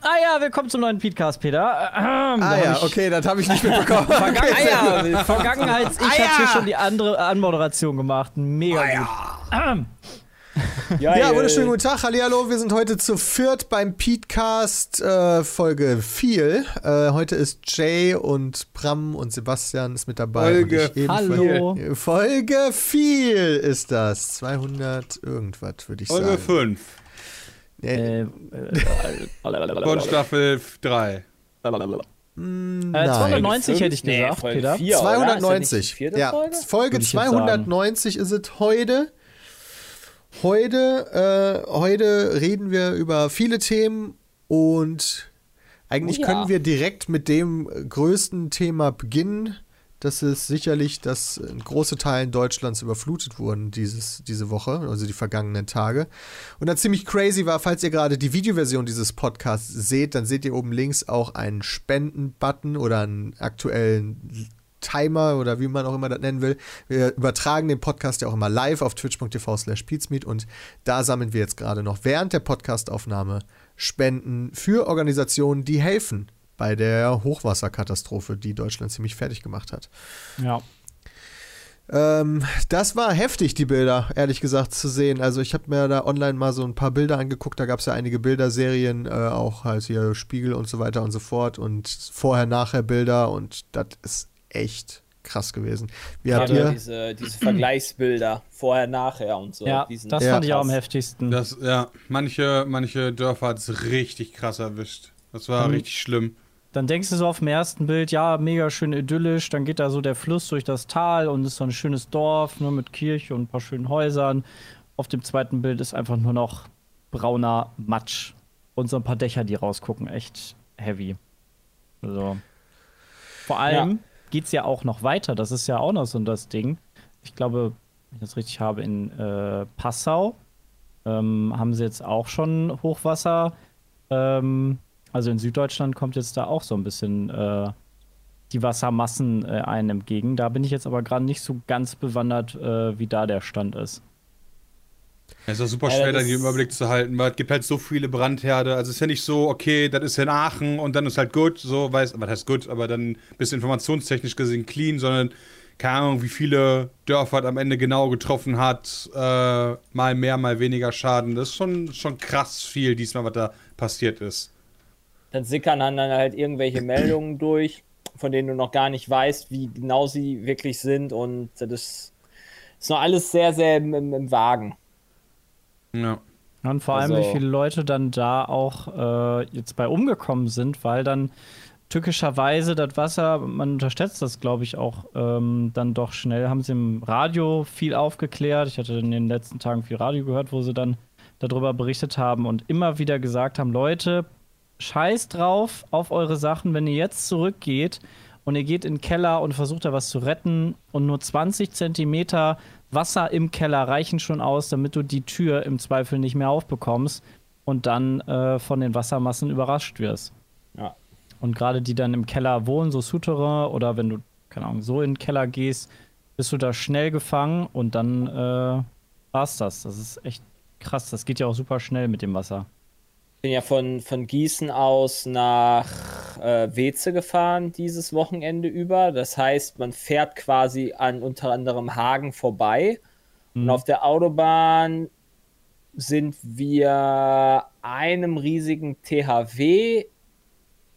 Ah ja, willkommen zum neuen Podcast, Peter. Ähm, Ah ja, okay, das habe ich nicht mitbekommen. Vergangen, Okay, ah, ja, gut. Vergangenheits, ich Ah, hab hier ja. schon die andere Anmoderation gemacht. Mega gut. Ähm, Ja, wunderschönen guten Tag, hallihallo, wir sind heute zu viert beim Petecast äh, Folge 4. Äh, heute ist Jay und Bram und Sebastian ist mit dabei. Folge und ich ebenfalls. Hallo. Folge 4 ist das. 200 irgendwas, würde ich Folge sagen. 5 äh, Nee, äh, von Staffel 3. äh, nein. 290 hätte ich Nee, gesagt, Folge Peter. vier, oder? Ist das nicht die 290. vierte ja, Folge? Folge Würde ich jetzt 290 ist es heute. Heute, äh, heute reden wir über viele Themen und eigentlich Oh ja. können wir direkt mit dem größten Thema beginnen. Das ist sicherlich, dass große Teilen Deutschlands überflutet wurden dieses, diese Woche, also die vergangenen Tage. Und dann ziemlich crazy war, falls ihr gerade die Videoversion dieses Podcasts seht, dann seht ihr oben links auch einen Spenden-Button oder einen aktuellen Timer oder wie man auch immer das nennen will. Wir übertragen den Podcast ja auch immer live auf twitch.tv slash und da sammeln wir jetzt gerade noch während der Podcastaufnahme Spenden für Organisationen, die helfen bei der Hochwasserkatastrophe, die Deutschland ziemlich fertig gemacht hat. Ja. Ähm, das war heftig, die Bilder, ehrlich gesagt, zu sehen. Also ich habe mir da online mal so ein paar Bilder angeguckt. Da gab es ja einige Bilderserien, äh, auch halt hier Spiegel und so weiter und so fort. Und vorher-nachher Bilder und das ist echt krass gewesen. Wie habt Gerade ihr? diese, diese Vergleichsbilder, vorher, nachher und so. Ja, das Ja. fand ich auch am heftigsten. Das, ja, manche, manche Dörfer hat es richtig krass erwischt. Das war Mhm. richtig schlimm. Dann denkst du so auf dem ersten Bild, ja, mega schön idyllisch. Dann geht da so der Fluss durch das Tal und ist so ein schönes Dorf, nur mit Kirche und ein paar schönen Häusern. Auf dem zweiten Bild ist einfach nur noch brauner Matsch und so ein paar Dächer, die rausgucken. Echt heavy. Also. Vor allem geht's ja auch noch weiter. Das ist ja auch noch so das Ding. Ich glaube, wenn ich das richtig habe, in äh, Passau ähm, haben sie jetzt auch schon Hochwasser. Ähm, also in Süddeutschland kommt jetzt da auch so ein bisschen äh, die Wassermassen äh, einem entgegen. Da bin ich jetzt aber gerade nicht so ganz bewandert, äh, wie da der Stand ist. Es ist auch super schwer, das da den Überblick zu halten, weil es gibt halt so viele Brandherde. Also es ist ja nicht so, okay, das ist in Aachen und dann ist halt gut, so weiß, was heißt gut, aber dann bist du informationstechnisch gesehen clean, sondern keine Ahnung, wie viele Dörfer es am Ende genau getroffen hat, äh, mal mehr, mal weniger Schaden. Das ist schon, schon krass viel diesmal, was da passiert ist. Dann sickern dann halt irgendwelche Meldungen durch, von denen du noch gar nicht weißt, wie genau sie wirklich sind. Und das ist, noch alles sehr, sehr im, im, im Wagen. Ja. Und vor allem, Also- wie viele Leute dann da auch äh, jetzt bei umgekommen sind, weil dann tückischerweise das Wasser, man unterschätzt das, glaube ich, auch ähm, dann doch schnell, haben sie im Radio viel aufgeklärt. Ich hatte in den letzten Tagen viel Radio gehört, wo sie dann darüber berichtet haben und immer wieder gesagt haben, Leute, scheiß drauf auf eure Sachen, wenn ihr jetzt zurückgeht und ihr geht in den Keller und versucht da was zu retten und nur 20 Zentimeter Wasser im Keller reichen schon aus, damit du die Tür im Zweifel nicht mehr aufbekommst und dann äh, von den Wassermassen überrascht wirst. Ja. Und gerade die dann im Keller wohnen, so Souterrain oder wenn du, keine Ahnung, so in den Keller gehst, bist du da schnell gefangen und dann äh, war's das. Das ist echt krass. Das geht ja auch super schnell mit dem Wasser. Bin ja von, von Gießen aus nach äh, Weze gefahren dieses Wochenende über. Das heißt, man fährt quasi an unter anderem Hagen vorbei. Und auf der Autobahn sind wir einem riesigen THW,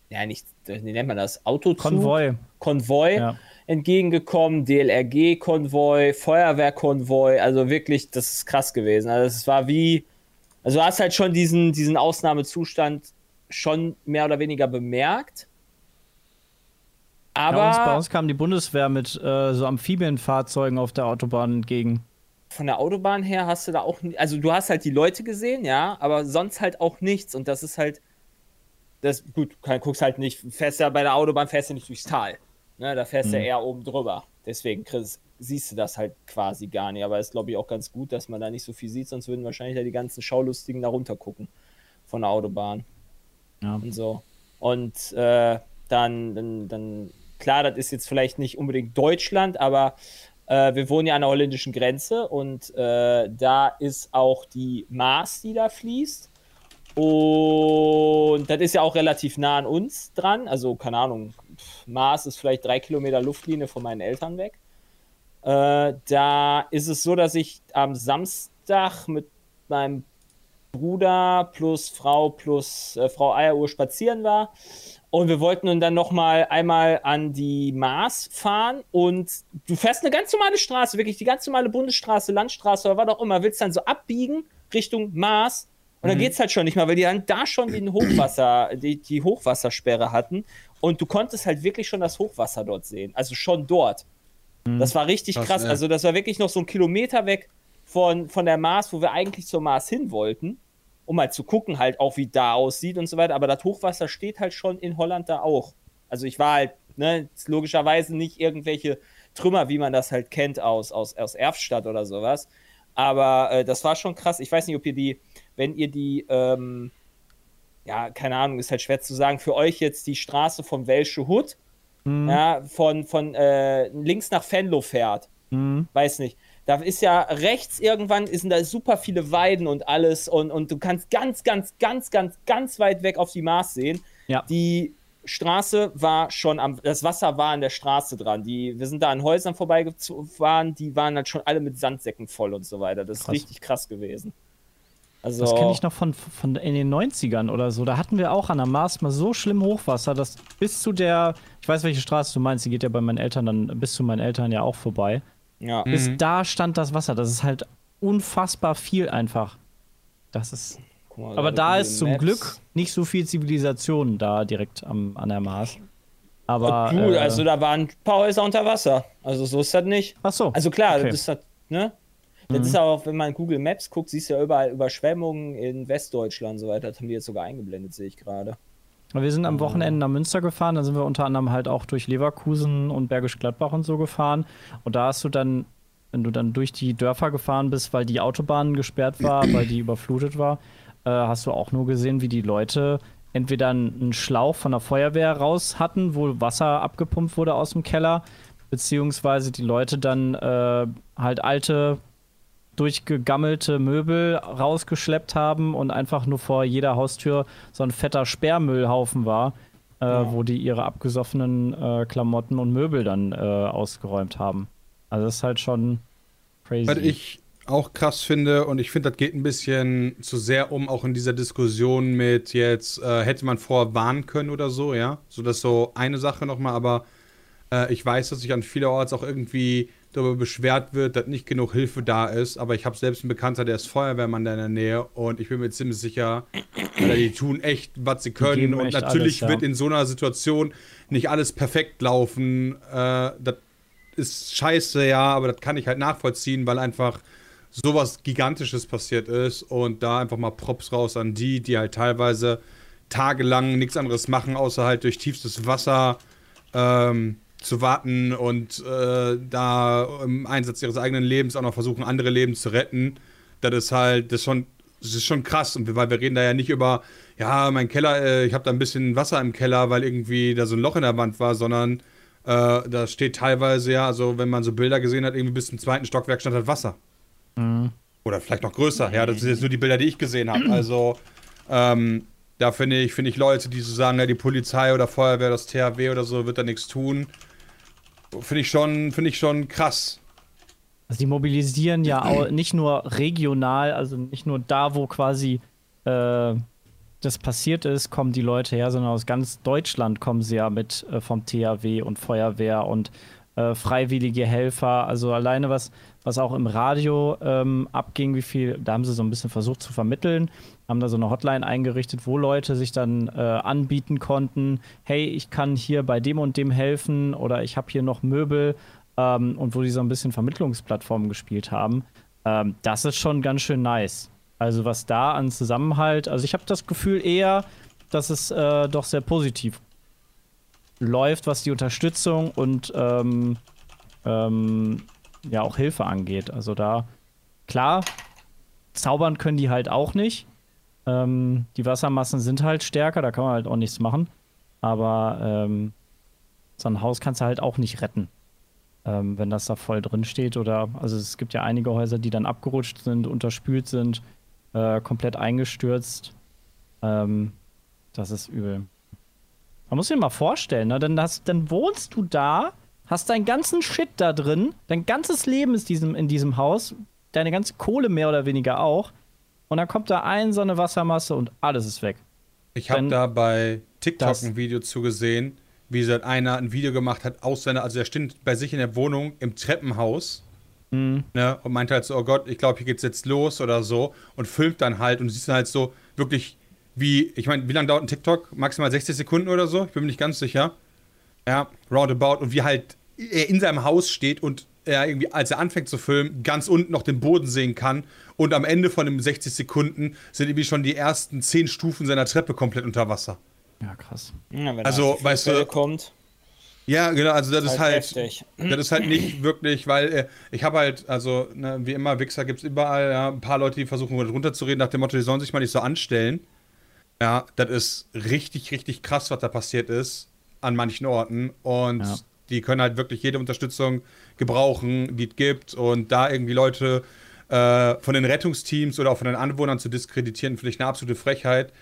ja nicht, wie nennt man das? Autozug? Konvoi. Konvoi Ja. entgegengekommen, DLRG-Konvoi, Feuerwehrkonvoi, also wirklich, das ist krass gewesen. Also es war wie, also du hast halt schon diesen, diesen Ausnahmezustand schon mehr oder weniger bemerkt. Aber bei, uns, bei uns kam die Bundeswehr mit äh, so Amphibienfahrzeugen auf der Autobahn entgegen. von der Autobahn her hast du da auch, also du hast halt die Leute gesehen, ja, aber sonst halt auch nichts und das ist halt, das, gut, du guckst halt nicht, fährst ja bei der Autobahn, fährst du nicht durchs Tal. Ne, da fährst du Mhm. ja eher oben drüber. Deswegen Chris, siehst du das halt quasi gar nicht. Aber es ist, glaube ich, auch ganz gut, dass man da nicht so viel sieht, sonst würden wahrscheinlich da die ganzen Schaulustigen da runter gucken von der Autobahn Ja. und so. Und äh, dann, dann, dann, klar, das ist jetzt vielleicht nicht unbedingt Deutschland, aber äh, wir wohnen ja an der holländischen Grenze und äh, da ist auch die Maas, die da fließt. Und das ist ja auch relativ nah an uns dran. Also, keine Ahnung, Maas ist vielleicht drei Kilometer Luftlinie von meinen Eltern weg. Äh, da ist es so, dass ich am Samstag mit meinem Bruder plus Frau plus äh, Frau Eieruhr spazieren war. Und wir wollten nun dann noch mal einmal an die Maas fahren und du fährst eine ganz normale Straße, wirklich die ganz normale Bundesstraße, Landstraße oder was auch immer, willst dann so abbiegen Richtung Maas und dann geht's halt schon nicht mehr, weil die dann da schon den Hochwasser, die, die Hochwassersperre hatten und du konntest halt wirklich schon das Hochwasser dort sehen, also schon dort. Das war richtig Krass, krass, also das war wirklich noch so ein Kilometer weg von, von der Maas, wo wir eigentlich zur Maas hin wollten um mal zu gucken, halt auch, wie da aussieht und so weiter. Aber das Hochwasser steht halt schon in Holland da auch. Also ich war halt, ne, logischerweise nicht irgendwelche Trümmer, wie man das halt kennt aus, aus, aus Erfstadt oder sowas. Aber äh, das war schon krass. Ich weiß nicht, ob ihr die, wenn ihr die, ähm, ja, keine Ahnung, ist halt schwer zu sagen, für euch jetzt die Straße von Welsche Hut, ja, von, von äh, links nach Venlo fährt Mhm. weiß nicht. Da ist ja rechts irgendwann sind da super viele Weiden und alles und, und du kannst ganz, ganz, ganz, ganz, ganz weit weg auf die Maas sehen. Ja. Die Straße war schon am, das Wasser war an der Straße dran. Die, wir sind da an Häusern vorbeigefahren, die waren dann schon alle mit Sandsäcken voll und so weiter. Das ist Krass. richtig krass gewesen. Also, Das kenne ich noch von, von in den 90ern oder so. Da hatten wir auch an der Maas mal so schlimm Hochwasser, dass bis zu der, ich weiß, welche Straße du meinst, die geht ja bei meinen Eltern dann bis zu meinen Eltern ja auch vorbei. ja. Bis da stand das Wasser. Das ist halt unfassbar viel einfach. Das ist. Guck mal, Aber da ist zum Maps. Glück nicht so viel Zivilisation da direkt am, an der Maas. Aber. Cool, äh, also da waren ein paar Häuser unter Wasser. Also so ist das nicht. ach so. Also klar, okay. Mhm. das ist halt, ne? Das ist auch, wenn man Google Maps guckt, siehst du ja überall Überschwemmungen in Westdeutschland und so weiter. Das haben die jetzt sogar eingeblendet, sehe ich gerade. Wir sind am Wochenende nach Münster gefahren, da sind wir unter anderem halt auch durch Leverkusen und Bergisch Gladbach und so gefahren. Und da hast du dann, wenn du dann durch die Dörfer gefahren bist, weil die Autobahn gesperrt war, weil die überflutet war, äh, hast du auch nur gesehen, wie die Leute entweder einen Schlauch von der Feuerwehr raus hatten, wo Wasser abgepumpt wurde aus dem Keller, beziehungsweise die Leute dann äh, halt alte durchgegammelte Möbel rausgeschleppt haben und einfach nur vor jeder Haustür so ein fetter Sperrmüllhaufen war, äh, wo die ihre abgesoffenen äh, Klamotten und Möbel dann äh, ausgeräumt haben. Also das ist halt schon crazy. Was ich auch krass finde, und ich finde, das geht ein bisschen zu sehr um, auch in dieser Diskussion mit jetzt, äh, hätte man vorher warnen können oder so, ja. So, das ist so eine Sache nochmal, aber äh, ich weiß, dass sich an vielerorts auch irgendwie darüber beschwert wird, dass nicht genug Hilfe da ist, aber ich habe selbst einen Bekannter, der ist Feuerwehrmann da in der Nähe und ich bin mir ziemlich sicher, Alter, die tun echt, was sie können und natürlich alles, ja. wird in so einer Situation nicht alles perfekt laufen. Äh, das ist scheiße, ja, aber das kann ich halt nachvollziehen, weil einfach sowas Gigantisches passiert ist und da einfach mal Props raus an die, die halt teilweise tagelang nichts anderes machen, außer halt durch tiefstes Wasser ähm, zu warten und äh, da im Einsatz ihres eigenen Lebens auch noch versuchen, andere Leben zu retten. Das ist halt, das ist schon, das ist schon krass. Und wir, weil wir reden da ja nicht über, ja, mein Keller, äh, ich habe da ein bisschen Wasser im Keller, weil irgendwie da so ein Loch in der Wand war, sondern äh, da steht teilweise ja, also wenn man so Bilder gesehen hat, irgendwie bis zum zweiten Stockwerk stand halt Wasser. Oder vielleicht noch größer. Ja, das sind jetzt nur die Bilder, die ich gesehen habe. Also, ähm, da finde ich, finde ich Leute, die so sagen, ja, die Polizei oder Feuerwehr, das THW oder so, wird da nichts tun. Finde ich schon, finde ich schon krass. Also die mobilisieren ja auch nicht nur regional, also nicht nur da, wo quasi äh, das passiert ist, kommen die Leute her, sondern aus ganz Deutschland kommen sie ja mit äh, vom THW und Feuerwehr und äh, freiwillige Helfer. Also alleine was, was auch im Radio ähm, abging, wie viel, da haben sie so ein bisschen versucht zu vermitteln, haben da so eine Hotline eingerichtet, wo Leute sich dann äh, anbieten konnten, hey, ich kann hier bei dem und dem helfen oder ich habe hier noch Möbel ähm, und wo die so ein bisschen Vermittlungsplattformen gespielt haben. Ähm, das ist schon ganz schön nice. Also was da an Zusammenhalt, also ich habe das Gefühl eher, dass es äh, doch sehr positiv läuft, was die Unterstützung und ähm, ähm, ja auch Hilfe angeht. Also da, klar, zaubern können die halt auch nicht. Ähm, die Wassermassen sind halt stärker, da kann man halt auch nichts machen. Aber ähm, so ein Haus kannst du halt auch nicht retten, ähm, wenn das da voll drin steht. Oder also es gibt ja einige Häuser, die dann abgerutscht sind, unterspült sind, äh, komplett eingestürzt. Ähm, das ist übel. Man muss sich mal vorstellen, ne? Dann, hast, dann wohnst du da, hast deinen ganzen Shit da drin, dein ganzes Leben ist diesem, in diesem Haus, deine ganze Kohle mehr oder weniger auch. Und dann kommt da ein so eine Wassermasse und alles ist weg. Ich habe da bei TikTok ein Video zugesehen, wie so einer ein Video gemacht hat aus seiner, also er steht bei sich in der Wohnung im Treppenhaus Mhm. ne, und meinte halt so, oh Gott, ich glaube, hier geht's jetzt los oder so und filmt dann halt und siehst dann halt so wirklich wie, ich meine, wie lange dauert ein TikTok? Maximal 60 Sekunden oder so? Ich bin mir nicht ganz sicher. Ja, roundabout und wie halt er in seinem Haus steht und er irgendwie, als er anfängt zu filmen, ganz unten noch den Boden sehen kann und am Ende von den 60 Sekunden sind irgendwie schon die ersten 10 Stufen seiner Treppe komplett unter Wasser. Ja, krass. Ja, wenn Also, weißt du- kommt, Ja, genau, also das ist halt halt, heftig. das ist halt nicht wirklich, weil äh, ich habe halt, also ne, wie immer, Wichser gibt es überall, ja, ein paar Leute, die versuchen runterzureden nach dem Motto, die sollen sich mal nicht so anstellen. Ja, das ist richtig, richtig krass, was da passiert ist an manchen Orten und Ja. Die können halt wirklich jede Unterstützung gebrauchen, die es gibt und da irgendwie Leute äh, von den Rettungsteams oder auch von den Anwohnern zu diskreditieren, finde ich eine absolute Frechheit.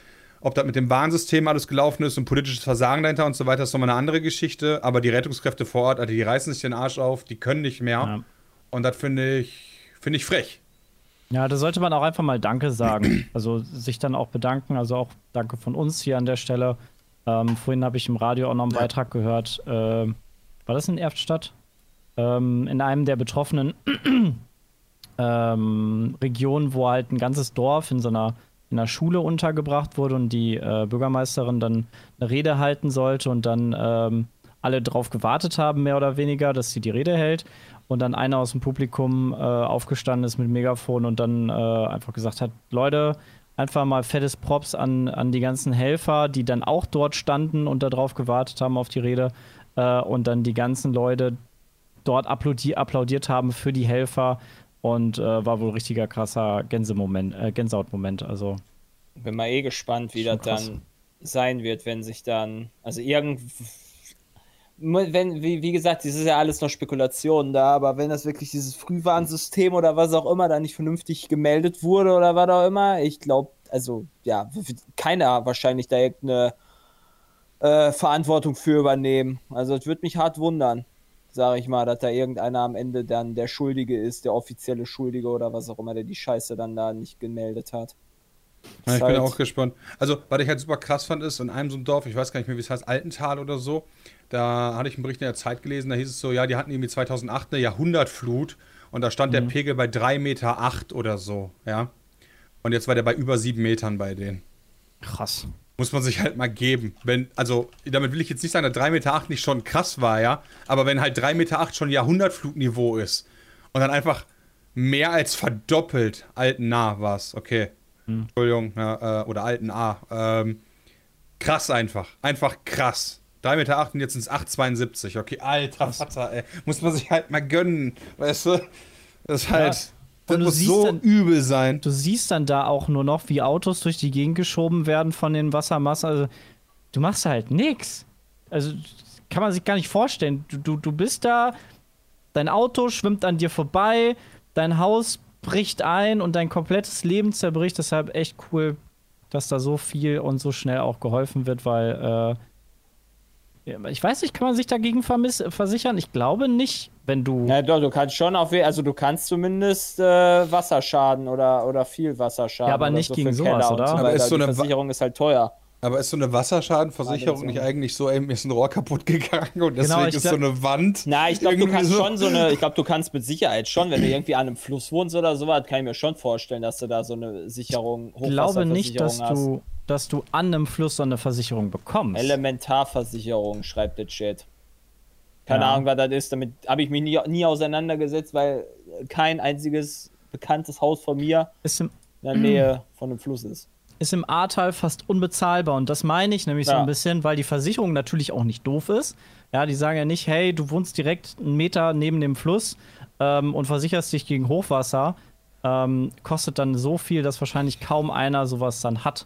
Ob das mit dem Warnsystem alles gelaufen ist und politisches Versagen dahinter und so weiter, ist nochmal eine andere Geschichte. Aber die Rettungskräfte vor Ort, also die reißen sich den Arsch auf, die können nicht mehr. Ja. Und das finde ich, finde ich frech. Ja, da sollte man auch einfach mal Danke sagen. Also sich dann auch bedanken. Also auch Danke von uns hier an der Stelle. Ähm, vorhin habe ich im Radio auch noch einen Beitrag gehört. Äh, war das in Erftstadt? Ähm, in einem der betroffenen ähm, Regionen, wo halt ein ganzes Dorf in so einer, in einer Schule untergebracht wurde und die äh, Bürgermeisterin dann eine Rede halten sollte und dann ähm, alle drauf gewartet haben, mehr oder weniger, dass sie die Rede hält. Und dann einer aus dem Publikum äh, aufgestanden ist mit Megafon und dann äh, einfach gesagt hat: Leute, einfach mal fettes Props an, an die ganzen Helfer, die dann auch dort standen und darauf gewartet haben auf die Rede. Äh, und dann die ganzen Leute dort applaudi applaudiert haben für die Helfer. Und äh, war wohl richtiger krasser Gänsemoment, äh, Gänsehautmoment. Also, bin mal eh gespannt, wie das krass. dann sein wird, wenn sich dann, also irgend, wenn, wie, wie gesagt, das ist ja alles noch Spekulation da, aber wenn das wirklich dieses Frühwarnsystem oder was auch immer da nicht vernünftig gemeldet wurde oder was auch immer, ich glaube, also ja, keiner wahrscheinlich da irgendeine äh, Verantwortung für übernehmen. Also es würde mich hart wundern, sage ich mal, dass da irgendeiner am Ende dann der Schuldige ist, der offizielle Schuldige oder was auch immer, der die Scheiße dann da nicht gemeldet hat. Ja, ich bin halt- auch gespannt. Also, was ich halt super krass fand, ist, in einem so einem Dorf, ich weiß gar nicht mehr, wie es heißt, Altental oder so, da hatte ich einen Bericht in der Zeit gelesen, da hieß es so, ja, die hatten irgendwie 2008 eine Jahrhundertflut und da stand der Pegel bei 3,8 Meter acht oder so, ja. Und jetzt war der bei über 7 Metern bei denen. krass. Muss man sich halt mal geben. Wenn, also, damit will ich jetzt nicht sagen, dass 3,8 Meter nicht schon krass war, ja. Aber wenn halt 3,8 Meter schon Jahrhundertflutniveau ist und dann einfach mehr als verdoppelt alten nah war es, okay. Entschuldigung, ja, äh, oder alten A. Ähm, krass einfach. Einfach krass. 3,8 Meter und jetzt sind es 8,72. Okay, alter Vater, ey. Muss man sich halt mal gönnen. Weißt du? Das ist halt. Das muss siehst so dann- übel sein. Du siehst dann da auch nur noch, wie Autos durch die Gegend geschoben werden von den Wassermassen. Also, du machst halt nix. Also, kann man sich gar nicht vorstellen. Du, du, du bist da, dein Auto schwimmt an dir vorbei, dein Haus bricht ein und dein komplettes Leben zerbricht. Deshalb echt cool, dass da so viel und so schnell auch geholfen wird, weil, äh, ich weiß nicht, kann man sich dagegen versichern? Ich glaube nicht, wenn du. Ja, doch, du kannst schon auf, also du kannst zumindest äh, Wasserschaden oder, oder viel Wasserschaden. Ja, aber nicht so gegen sowas, oder? So Aber ist so die eine Versicherung ist halt teuer. Aber ist so eine Wasserschadenversicherung nicht eigentlich so, ey, mir ist ein Rohr kaputt gegangen und deswegen Genau, ist so eine Wand. Na, ich glaube, du kannst so- schon so eine, ich glaube, du kannst mit Sicherheit schon, wenn du irgendwie an einem Fluss wohnst oder sowas, kann ich mir schon vorstellen, dass du da so eine Sicherung, Ich glaube nicht, dass du, dass du an einem Fluss so eine Versicherung bekommst. Elementarversicherung, schreibt der Chat. Keine Ja. Ahnung, was das ist. Damit habe ich mich nie, nie auseinandergesetzt, weil kein einziges bekanntes Haus von mir ist im, in der Nähe von einem Fluss ist. Ist im Ahrtal fast unbezahlbar. Und das meine ich nämlich so Ja. ein bisschen, weil die Versicherung natürlich auch nicht doof ist. Ja, die sagen ja nicht, hey, du wohnst direkt einen Meter neben dem Fluss ähm, und versicherst dich gegen Hochwasser. Ähm, kostet dann so viel, dass wahrscheinlich kaum einer sowas dann hat.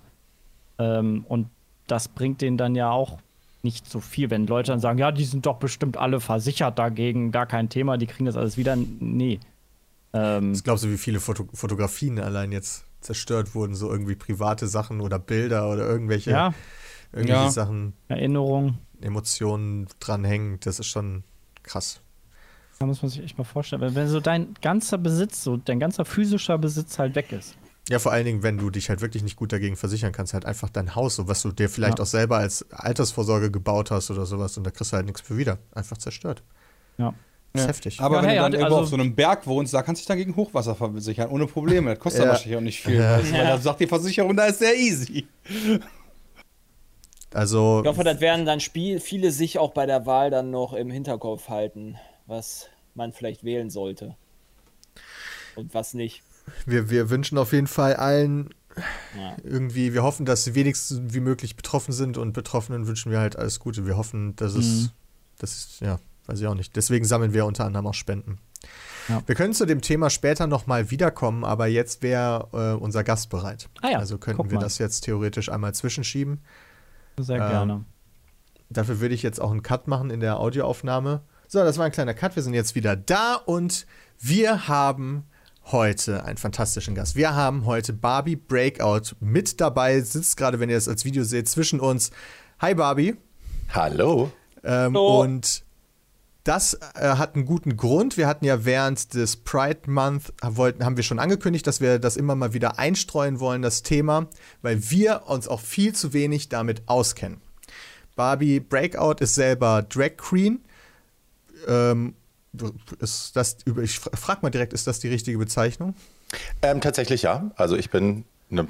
Ähm, und das bringt denen dann ja auch nicht so viel, wenn Leute dann sagen, ja, die sind doch bestimmt alle versichert dagegen, gar kein Thema, die kriegen das alles wieder. Nee. Ähm, Was glaubst du, wie viele Foto Fotografien allein jetzt zerstört wurden? So irgendwie private Sachen oder Bilder oder irgendwelche, ja, irgendwelche Ja. Sachen, Erinnerung. Emotionen dranhängen. Das ist schon krass. Da muss man sich echt mal vorstellen. Wenn, wenn so dein ganzer Besitz, so dein ganzer physischer Besitz halt weg ist. Ja, vor allen Dingen, wenn du dich halt wirklich nicht gut dagegen versichern kannst, halt einfach dein Haus, so was du dir vielleicht Ja. auch selber als Altersvorsorge gebaut hast oder sowas und da kriegst du halt nichts für wieder. Einfach zerstört. Ja. Das ist heftig. Aber Ja, wenn hey, du dann also- auf so einem Berg wohnst, da kannst du dich dann gegen Hochwasser versichern, ohne Probleme. Das kostet Ja. wahrscheinlich auch nicht viel. Ja. Weil da sagt die Versicherung, da ist sehr easy. also, Ich hoffe, das werden dann Spiel viele sich auch bei der Wahl dann noch im Hinterkopf halten, was man vielleicht wählen sollte. Und was nicht. wir, wir wünschen auf jeden Fall allen Ja. irgendwie, wir hoffen, dass sie wenigstens wie möglich betroffen sind und Betroffenen wünschen wir halt alles Gute. Wir hoffen, dass es, Mhm. das ist, ja, weiß ich auch nicht. Deswegen sammeln wir unter anderem auch Spenden. Ja. Wir können zu dem Thema später nochmal wiederkommen, aber jetzt wäre äh, unser Gast bereit. Ah ja, also könnten wir mal. das jetzt theoretisch einmal zwischenschieben. Sehr Ähm, gerne. Dafür würde ich jetzt auch einen Cut machen in der Audioaufnahme. So, das war ein kleiner Cut. Wir sind jetzt wieder da und wir haben heute einen fantastischen Gast. Wir haben heute Barbie Breakout mit dabei, sitzt gerade, wenn ihr das als Video seht, zwischen uns. Hi Barbie. Hallo. Ähm, Hallo. Und das äh, hat einen guten Grund. Wir hatten ja während des Pride Month, wollten, haben wir schon angekündigt, dass wir das immer mal wieder einstreuen wollen, das Thema, weil wir uns auch viel zu wenig damit auskennen. Barbie Breakout ist selber Drag Queen. Ähm, ist das, ich fra- frag mal direkt, ist das die richtige Bezeichnung? Ähm, tatsächlich ja. Also ich bin eine,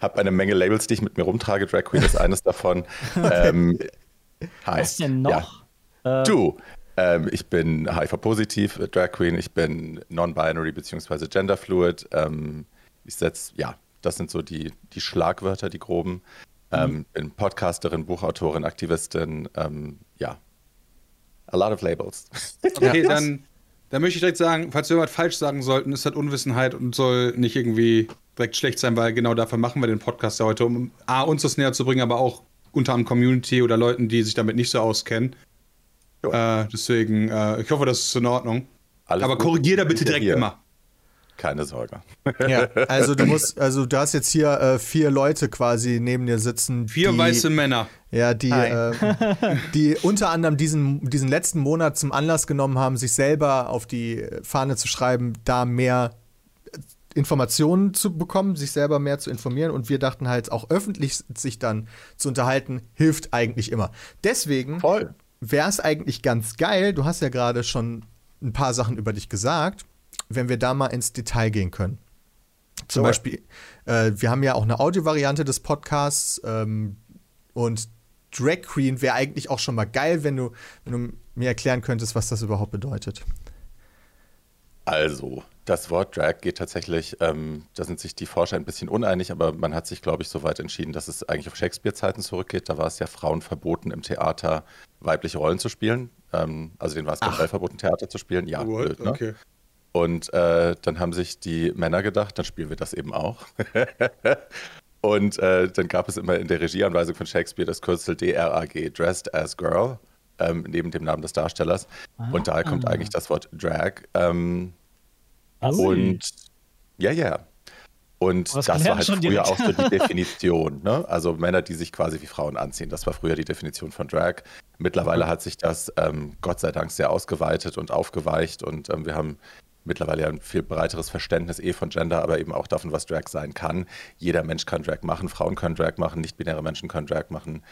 habe eine Menge Labels, die ich mit mir rumtrage. Drag Queen ist eines davon. ähm, hi. Was denn noch? Ja. Du. Ähm, ich bin HIV-positiv, äh, Drag Queen. Ich bin non-binary bzw. genderfluid. Ähm, ich setze, ja, das sind so die, die Schlagwörter, die groben. Ähm, bin Podcasterin, Buchautorin, Aktivistin. Ähm, ja. A lot of labels. Okay, dann, dann möchte ich direkt sagen, falls wir irgendwas falsch sagen sollten, ist das Unwissenheit und soll nicht irgendwie direkt schlecht sein, weil genau dafür machen wir den Podcast ja heute, um A, uns das näher zu bringen, aber auch unter anderem Community oder Leuten, die sich damit nicht so auskennen. Äh, deswegen, äh, ich hoffe, das ist in Ordnung. Alles aber gut. korrigier da bitte direkt Hier. immer. Keine Sorge. Ja, also du musst, also du hast jetzt hier äh, vier Leute quasi neben dir sitzen. Vier die, weiße Männer. Ja, die, ähm, die unter anderem diesen, diesen letzten Monat zum Anlass genommen haben, sich selber auf die Fahne zu schreiben, da mehr Informationen zu bekommen, sich selber mehr zu informieren. Und wir dachten halt, auch öffentlich sich dann zu unterhalten, hilft eigentlich immer. Deswegen Voll. Wäre es eigentlich ganz geil, du hast ja gerade schon ein paar Sachen über dich gesagt, wenn wir da mal ins Detail gehen können. Zum Sure. Beispiel, äh, wir haben ja auch eine Audiovariante des Podcasts ähm, und Drag Queen wäre eigentlich auch schon mal geil, wenn du, wenn du mir erklären könntest, was das überhaupt bedeutet. Also, das Wort Drag geht tatsächlich, ähm, da sind sich die Forscher ein bisschen uneinig, aber man hat sich, glaube ich, so weit entschieden, dass es eigentlich auf Shakespeare-Zeiten zurückgeht. Da war es ja Frauen verboten, im Theater weibliche Rollen zu spielen. Ähm, also denen war es generell verboten, Theater zu spielen. Ja, What? blöd, ne? Okay. Und äh, dann haben sich die Männer gedacht, dann spielen wir das eben auch. Und äh, dann gab es immer in der Regieanweisung von Shakespeare das Kürzel DRAG, Dressed as Girl, ähm, neben dem Namen des Darstellers. Und daher kommt eigentlich das Wort Drag. Ähm, und ja, ja. Und Was das war halt früher direkt. auch so die Definition. Ne? Also Männer, die sich quasi wie Frauen anziehen. Das war früher die Definition von Drag. Mittlerweile hat sich das ähm, Gott sei Dank sehr ausgeweitet und aufgeweicht. Und ähm, wir haben mittlerweile ja ein viel breiteres Verständnis eh von Gender, aber eben auch davon, was Drag sein kann. Jeder Mensch kann Drag machen, Frauen können Drag machen, nicht-binäre Menschen können Drag machen.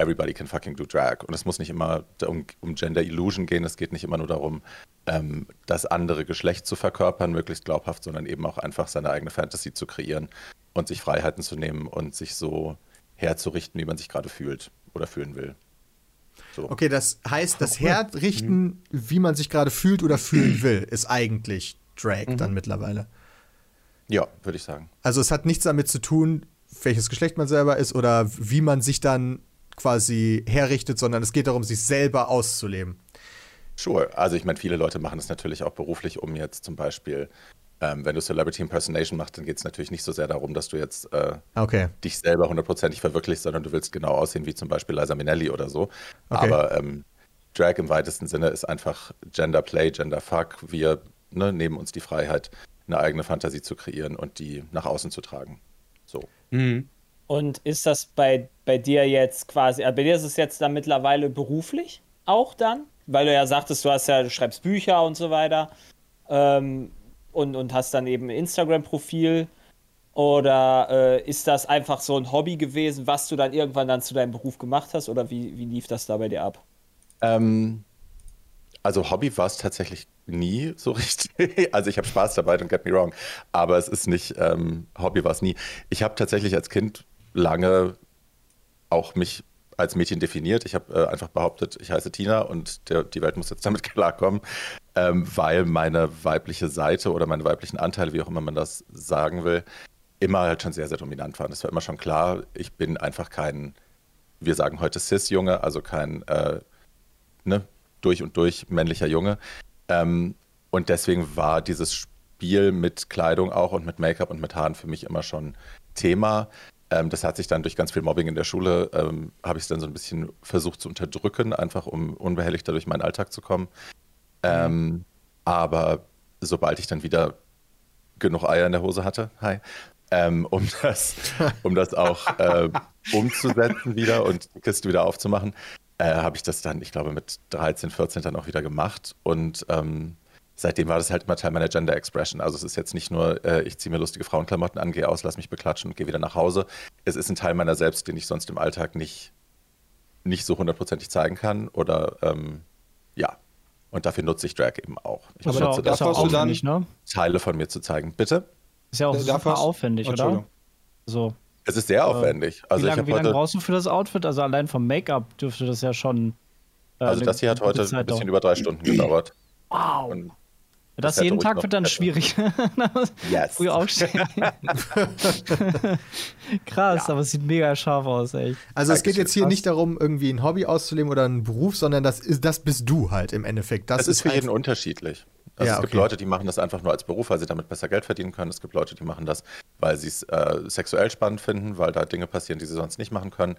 Everybody can fucking do Drag. Und es muss nicht immer um, um Gender Illusion gehen. Es geht nicht immer nur darum, ähm, das andere Geschlecht zu verkörpern, möglichst glaubhaft, sondern eben auch einfach seine eigene Fantasy zu kreieren und sich Freiheiten zu nehmen und sich so herzurichten, wie man sich gerade fühlt oder fühlen will. So. Okay, das heißt, das Herrichten, wie man sich gerade fühlt oder fühlen will, ist eigentlich Drag dann mittlerweile. Ja, würde ich sagen. Also es hat nichts damit zu tun, welches Geschlecht man selber ist oder wie man sich dann quasi herrichtet, sondern es geht darum, sich selber auszuleben. Sure. Also ich meine, viele Leute machen das natürlich auch beruflich, um jetzt zum Beispiel, ähm, wenn du Celebrity Impersonation machst, dann geht es natürlich nicht so sehr darum, dass du jetzt äh, Okay. dich selber hundertprozentig verwirklichst, sondern du willst genau aussehen wie zum Beispiel Liza Minnelli oder so. Okay. Aber ähm, Drag im weitesten Sinne ist einfach Gender Play, Gender Fuck. Wir ne, nehmen uns die Freiheit, eine eigene Fantasie zu kreieren und die nach außen zu tragen. So. Mhm. Und ist das bei, bei dir jetzt quasi, also bei dir ist es jetzt dann mittlerweile beruflich auch dann? Weil du ja sagtest, du hast ja, du schreibst Bücher und so weiter ähm, und, und hast dann eben ein Instagram-Profil. Oder äh, ist das einfach so ein Hobby gewesen, was du dann irgendwann dann zu deinem Beruf gemacht hast? Oder wie, wie lief das da bei dir ab? Ähm, also Hobby war es tatsächlich nie so richtig. Also ich habe Spaß dabei, don't get me wrong. Aber es ist nicht, ähm, Hobby war es nie. Ich habe tatsächlich als Kind lange auch mich als Mädchen definiert. Ich habe äh, einfach behauptet, ich heiße Tina und der, die Welt muss jetzt damit klarkommen, ähm, weil meine weibliche Seite oder meine weiblichen Anteile, wie auch immer man das sagen will, immer halt schon sehr, sehr dominant waren. Es war immer schon klar, ich bin einfach kein, wir sagen heute Cis-Junge, also kein äh, ne, durch und durch männlicher Junge. Ähm, und deswegen war dieses Spiel mit Kleidung auch und mit Make-up und mit Haaren für mich immer schon Thema. Ähm, das hat sich dann durch ganz viel Mobbing in der Schule, ähm, habe ich es dann so ein bisschen versucht zu unterdrücken, einfach um unbehelligter durch meinen Alltag zu kommen. Ähm, aber sobald ich dann wieder genug Eier in der Hose hatte, hi, ähm, um, das, um das auch äh, umzusetzen wieder und die Kiste wieder aufzumachen, äh, habe ich das dann, ich glaube, mit 13, 14 dann auch wieder gemacht. Und ähm, seitdem war das halt immer Teil meiner Gender Expression. Also es ist jetzt nicht nur, äh, ich ziehe mir lustige Frauenklamotten an, gehe aus, lass mich beklatschen und gehe wieder nach Hause. Es ist ein Teil meiner selbst, den ich sonst im Alltag nicht, nicht so hundertprozentig zeigen kann. Oder ähm, ja. Und dafür nutze ich Drag eben auch. Ich Das Aber auch- da- das ja auch aufwendig, ne? Teile von mir zu zeigen. Bitte? Ist ja auch super aufwendig, oder? So. Es ist sehr aufwendig. Also wie ich lange, habe wie lange heute, brauchst du für das Outfit? Also allein vom Make-up dürfte das ja schon. äh, also das hier hat heute ein bisschen über drei Stunden gedauert. Wow. Und Das hätte jeden ruhig Tag wird dann besser. schwierig. yes. Früh aufstehen. Krass, aber es sieht mega scharf aus, echt. Also es geht jetzt hier nicht darum, irgendwie ein Hobby auszuleben oder einen Beruf, sondern das ist, das bist du halt im Endeffekt. Das, Das ist für jeden unterschiedlich. Also Ja, es gibt okay. Leute, die machen das einfach nur als Beruf, weil sie damit besser Geld verdienen können. Es gibt Leute, die machen das, weil sie es äh, sexuell spannend finden, weil da Dinge passieren, die sie sonst nicht machen können.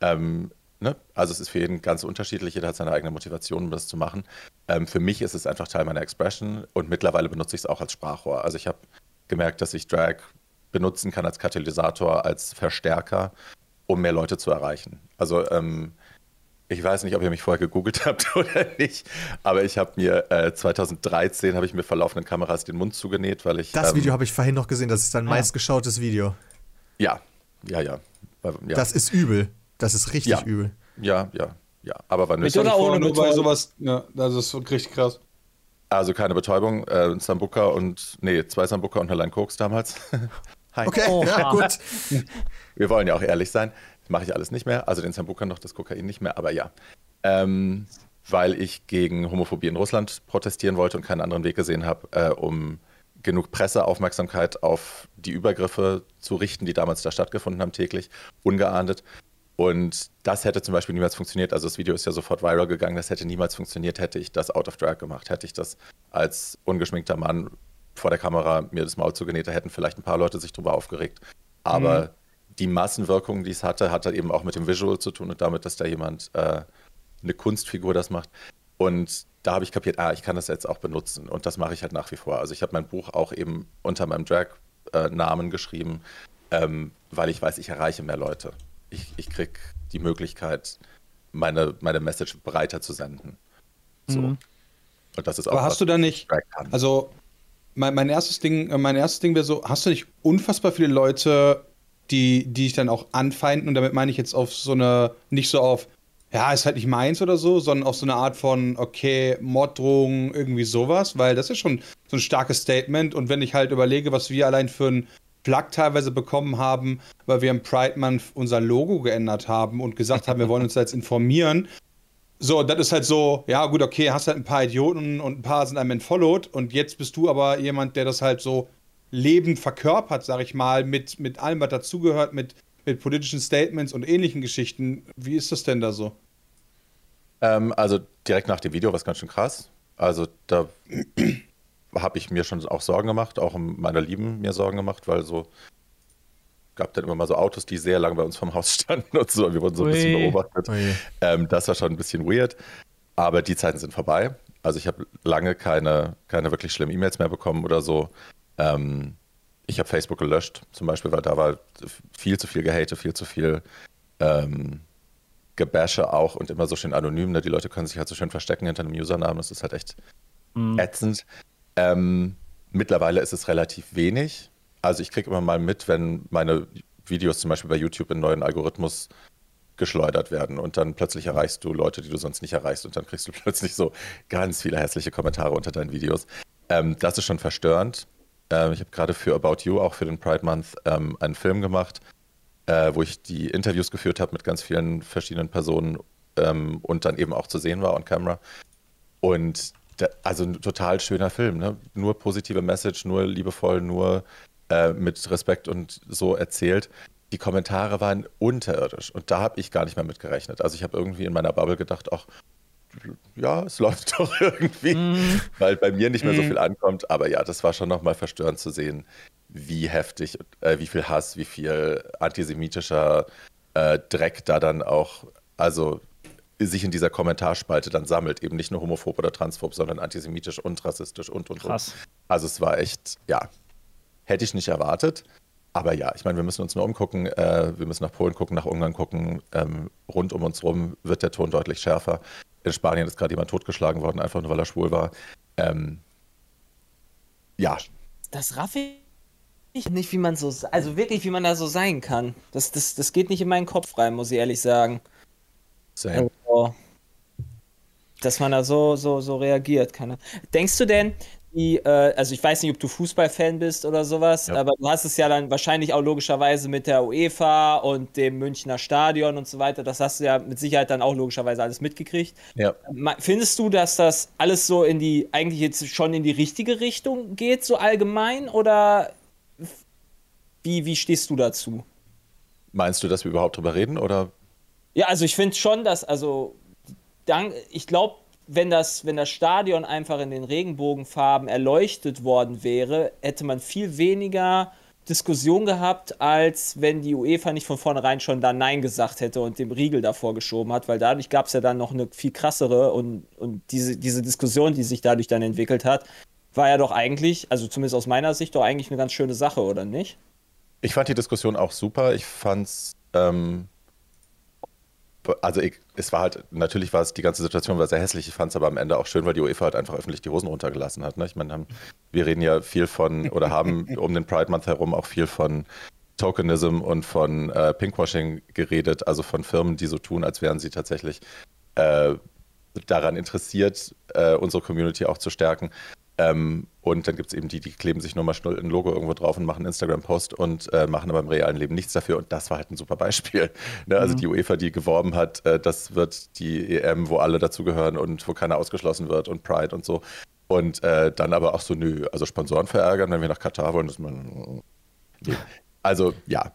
Ähm, ne? Also es ist für jeden ganz unterschiedlich. Jeder hat seine eigene Motivation, um das zu machen. Ähm, für mich ist es einfach Teil meiner Expression und mittlerweile benutze ich es auch als Sprachrohr. Also ich habe gemerkt, dass ich Drag benutzen kann als Katalysator, als Verstärker, um mehr Leute zu erreichen. Also ähm, ich weiß nicht, ob ihr mich vorher gegoogelt habt oder nicht, aber ich habe mir äh, 2013 habe ich mir vor laufenden Kameras den Mund zugenäht, weil ich Das ähm, Video habe ich vorhin noch gesehen, das ist dein Ah. meistgeschautes Video. ja ja ja Weil- ja Das ist übel. Das ist richtig Ja. übel. ja ja ja aber war Mit nicht oder ohne nur bei Betäubung? sowas, ja, das ist richtig krass. also keine Betäubung, äh, ein Sambuca und nee zwei Sambuca und eine Line Koks damals. Hi. Okay, Oha. ja, gut. Wir wollen ja auch ehrlich sein. Das mache ich alles nicht mehr. Also den Sambuca noch, das Kokain nicht mehr, aber ja. Ähm, weil ich gegen Homophobie in Russland protestieren wollte und keinen anderen Weg gesehen habe, äh, um genug Presseaufmerksamkeit auf die Übergriffe zu richten, die damals da stattgefunden haben, täglich, ungeahndet. Und das hätte zum Beispiel niemals funktioniert. Also das Video ist ja sofort viral gegangen. Das hätte niemals funktioniert, hätte ich das out of drag gemacht. Hätte ich das als ungeschminkter Mann vor der Kamera mir das Maul zugenäht, da hätten vielleicht ein paar Leute sich drüber aufgeregt. Aber die Massenwirkung, die es hatte, hatte eben auch mit dem Visual zu tun und damit, dass da jemand äh, eine Kunstfigur das macht. Und da habe ich kapiert, ah, ich kann das jetzt auch benutzen. Und das mache ich halt nach wie vor. Also ich habe mein Buch auch eben unter meinem Drag-Namen geschrieben, ähm, weil ich weiß, ich erreiche mehr Leute. Ich, ich kriege die Möglichkeit, meine, meine Message breiter zu senden. So. Mhm. Und das ist auch Aber hast du da nicht, also mein, mein erstes Ding, äh, mein erstes Ding wäre so, hast du nicht unfassbar viele Leute, die, die dich dann auch anfeinden und damit meine ich jetzt auf so eine, nicht so auf, ja, ist halt nicht meins oder so, sondern auf so eine Art von, okay, Morddrohungen, irgendwie sowas, weil das ist schon so ein starkes Statement und wenn ich halt überlege, was wir allein für ein Plug teilweise bekommen haben, weil wir im Pride Month unser Logo geändert haben und gesagt haben, wir wollen uns jetzt informieren, so, das ist halt so, ja gut, okay, hast halt ein paar Idioten und ein paar sind einem entfollowed und jetzt bist du aber jemand, der das halt so lebend verkörpert, sag ich mal, mit, mit allem, was dazugehört, mit, mit politischen Statements und ähnlichen Geschichten. Wie ist das denn da so? Ähm, also direkt nach dem Video war es ganz schön krass. Also da habe ich mir schon auch Sorgen gemacht, auch meiner Lieben mir Sorgen gemacht, weil so gab dann immer mal so Autos, die sehr lange bei uns vom Haus standen und so. Wir wurden so ein bisschen beobachtet. Ähm, das war schon ein bisschen weird. Aber die Zeiten sind vorbei. Also ich habe lange keine, keine wirklich schlimmen E-Mails mehr bekommen oder so. Ähm, ich habe Facebook gelöscht, zum Beispiel, weil da war viel zu viel Gehate, viel zu viel ähm, Gebäsche auch und immer so schön anonym. Ne? Die Leute können sich halt so schön verstecken hinter einem Usernamen. Das ist halt echt mhm. ätzend. Ähm, mittlerweile ist es relativ wenig. Also ich kriege immer mal mit, wenn meine Videos zum Beispiel bei YouTube in neuen Algorithmus geschleudert werden und dann plötzlich erreichst du Leute, die du sonst nicht erreichst und dann kriegst du plötzlich so ganz viele hässliche Kommentare unter deinen Videos. Ähm, das ist schon verstörend. Ähm, ich habe gerade für About You, auch für den Pride Month, ähm, einen Film gemacht, äh, wo ich die Interviews geführt habe mit ganz vielen verschiedenen Personen ähm, und dann eben auch zu sehen war on camera. Und also ein total schöner Film, ne? Nur positive Message, nur liebevoll, nur äh, mit Respekt und so erzählt. Die Kommentare waren unterirdisch und da habe ich gar nicht mehr mit gerechnet. Also ich habe irgendwie in meiner Bubble gedacht, ach, ja, es läuft doch irgendwie, mm. weil bei mir nicht mehr so mhm. viel ankommt. Aber ja, das war schon nochmal verstörend zu sehen, wie heftig, äh, wie viel Hass, wie viel antisemitischer äh, Dreck da dann auch, also sich in dieser Kommentarspalte dann sammelt. Eben nicht nur homophob oder transphob, sondern antisemitisch und rassistisch und und Krass. und. Also es war echt, ja, hätte ich nicht erwartet. Aber ja, ich meine, wir müssen uns nur umgucken. Äh, wir müssen nach Polen gucken, nach Ungarn gucken. Ähm, rund um uns rum wird der Ton deutlich schärfer. In Spanien ist gerade jemand totgeschlagen worden, einfach nur weil er schwul war. Ähm, ja. Das raff ich nicht, wie man so, also wirklich, wie man da so sein kann. Das, das, das geht nicht in meinen Kopf rein, muss ich ehrlich sagen. Same. Dass man da so, so, so reagiert. Keine. Denkst du denn, die, äh, also ich weiß nicht, ob du Fußballfan bist oder sowas, ja. aber du hast es ja dann wahrscheinlich auch logischerweise mit der UEFA und dem Münchner Stadion und so weiter. Das hast du ja mit Sicherheit dann auch logischerweise alles mitgekriegt. Ja. Findest du, dass das alles so in die, eigentlich jetzt schon in die richtige Richtung geht, so allgemein? Oder wie, wie stehst du dazu? Meinst du, dass wir überhaupt drüber reden oder? Ja, also ich finde schon, dass, also, dank, ich glaube, wenn das, wenn das Stadion einfach in den Regenbogenfarben erleuchtet worden wäre, hätte man viel weniger Diskussion gehabt, als wenn die UEFA nicht von vornherein schon da Nein gesagt hätte und dem Riegel davor geschoben hat, weil dadurch gab es ja dann noch eine viel krassere und, und diese, diese Diskussion, die sich dadurch dann entwickelt hat, war ja doch eigentlich, also zumindest aus meiner Sicht, doch eigentlich eine ganz schöne Sache, oder nicht? Ich fand die Diskussion auch super. Ich fand's ähm, also ich, es war halt, natürlich war es, die ganze Situation war sehr hässlich, ich fand es aber am Ende auch schön, weil die UEFA halt einfach öffentlich die Hosen runtergelassen hat. Ne? Ich meine, wir reden ja viel von, oder haben um den Pride Month herum auch viel von Tokenism und von äh, Pinkwashing geredet, also von Firmen, die so tun, als wären sie tatsächlich äh, daran interessiert, äh, unsere Community auch zu stärken. Ähm, und dann gibt es eben die, die kleben sich nur mal schnell ein Logo irgendwo drauf und machen einen Instagram-Post und äh, machen aber im realen Leben nichts dafür. Und das war halt ein super Beispiel. Ne? Also mhm. die UEFA, die geworben hat, äh, das wird die EM, wo alle dazugehören und wo keiner ausgeschlossen wird und Pride und so. Und äh, dann aber auch so, nö, also Sponsoren verärgern, wenn wir nach Katar wollen, dass man. Nee. Also ja.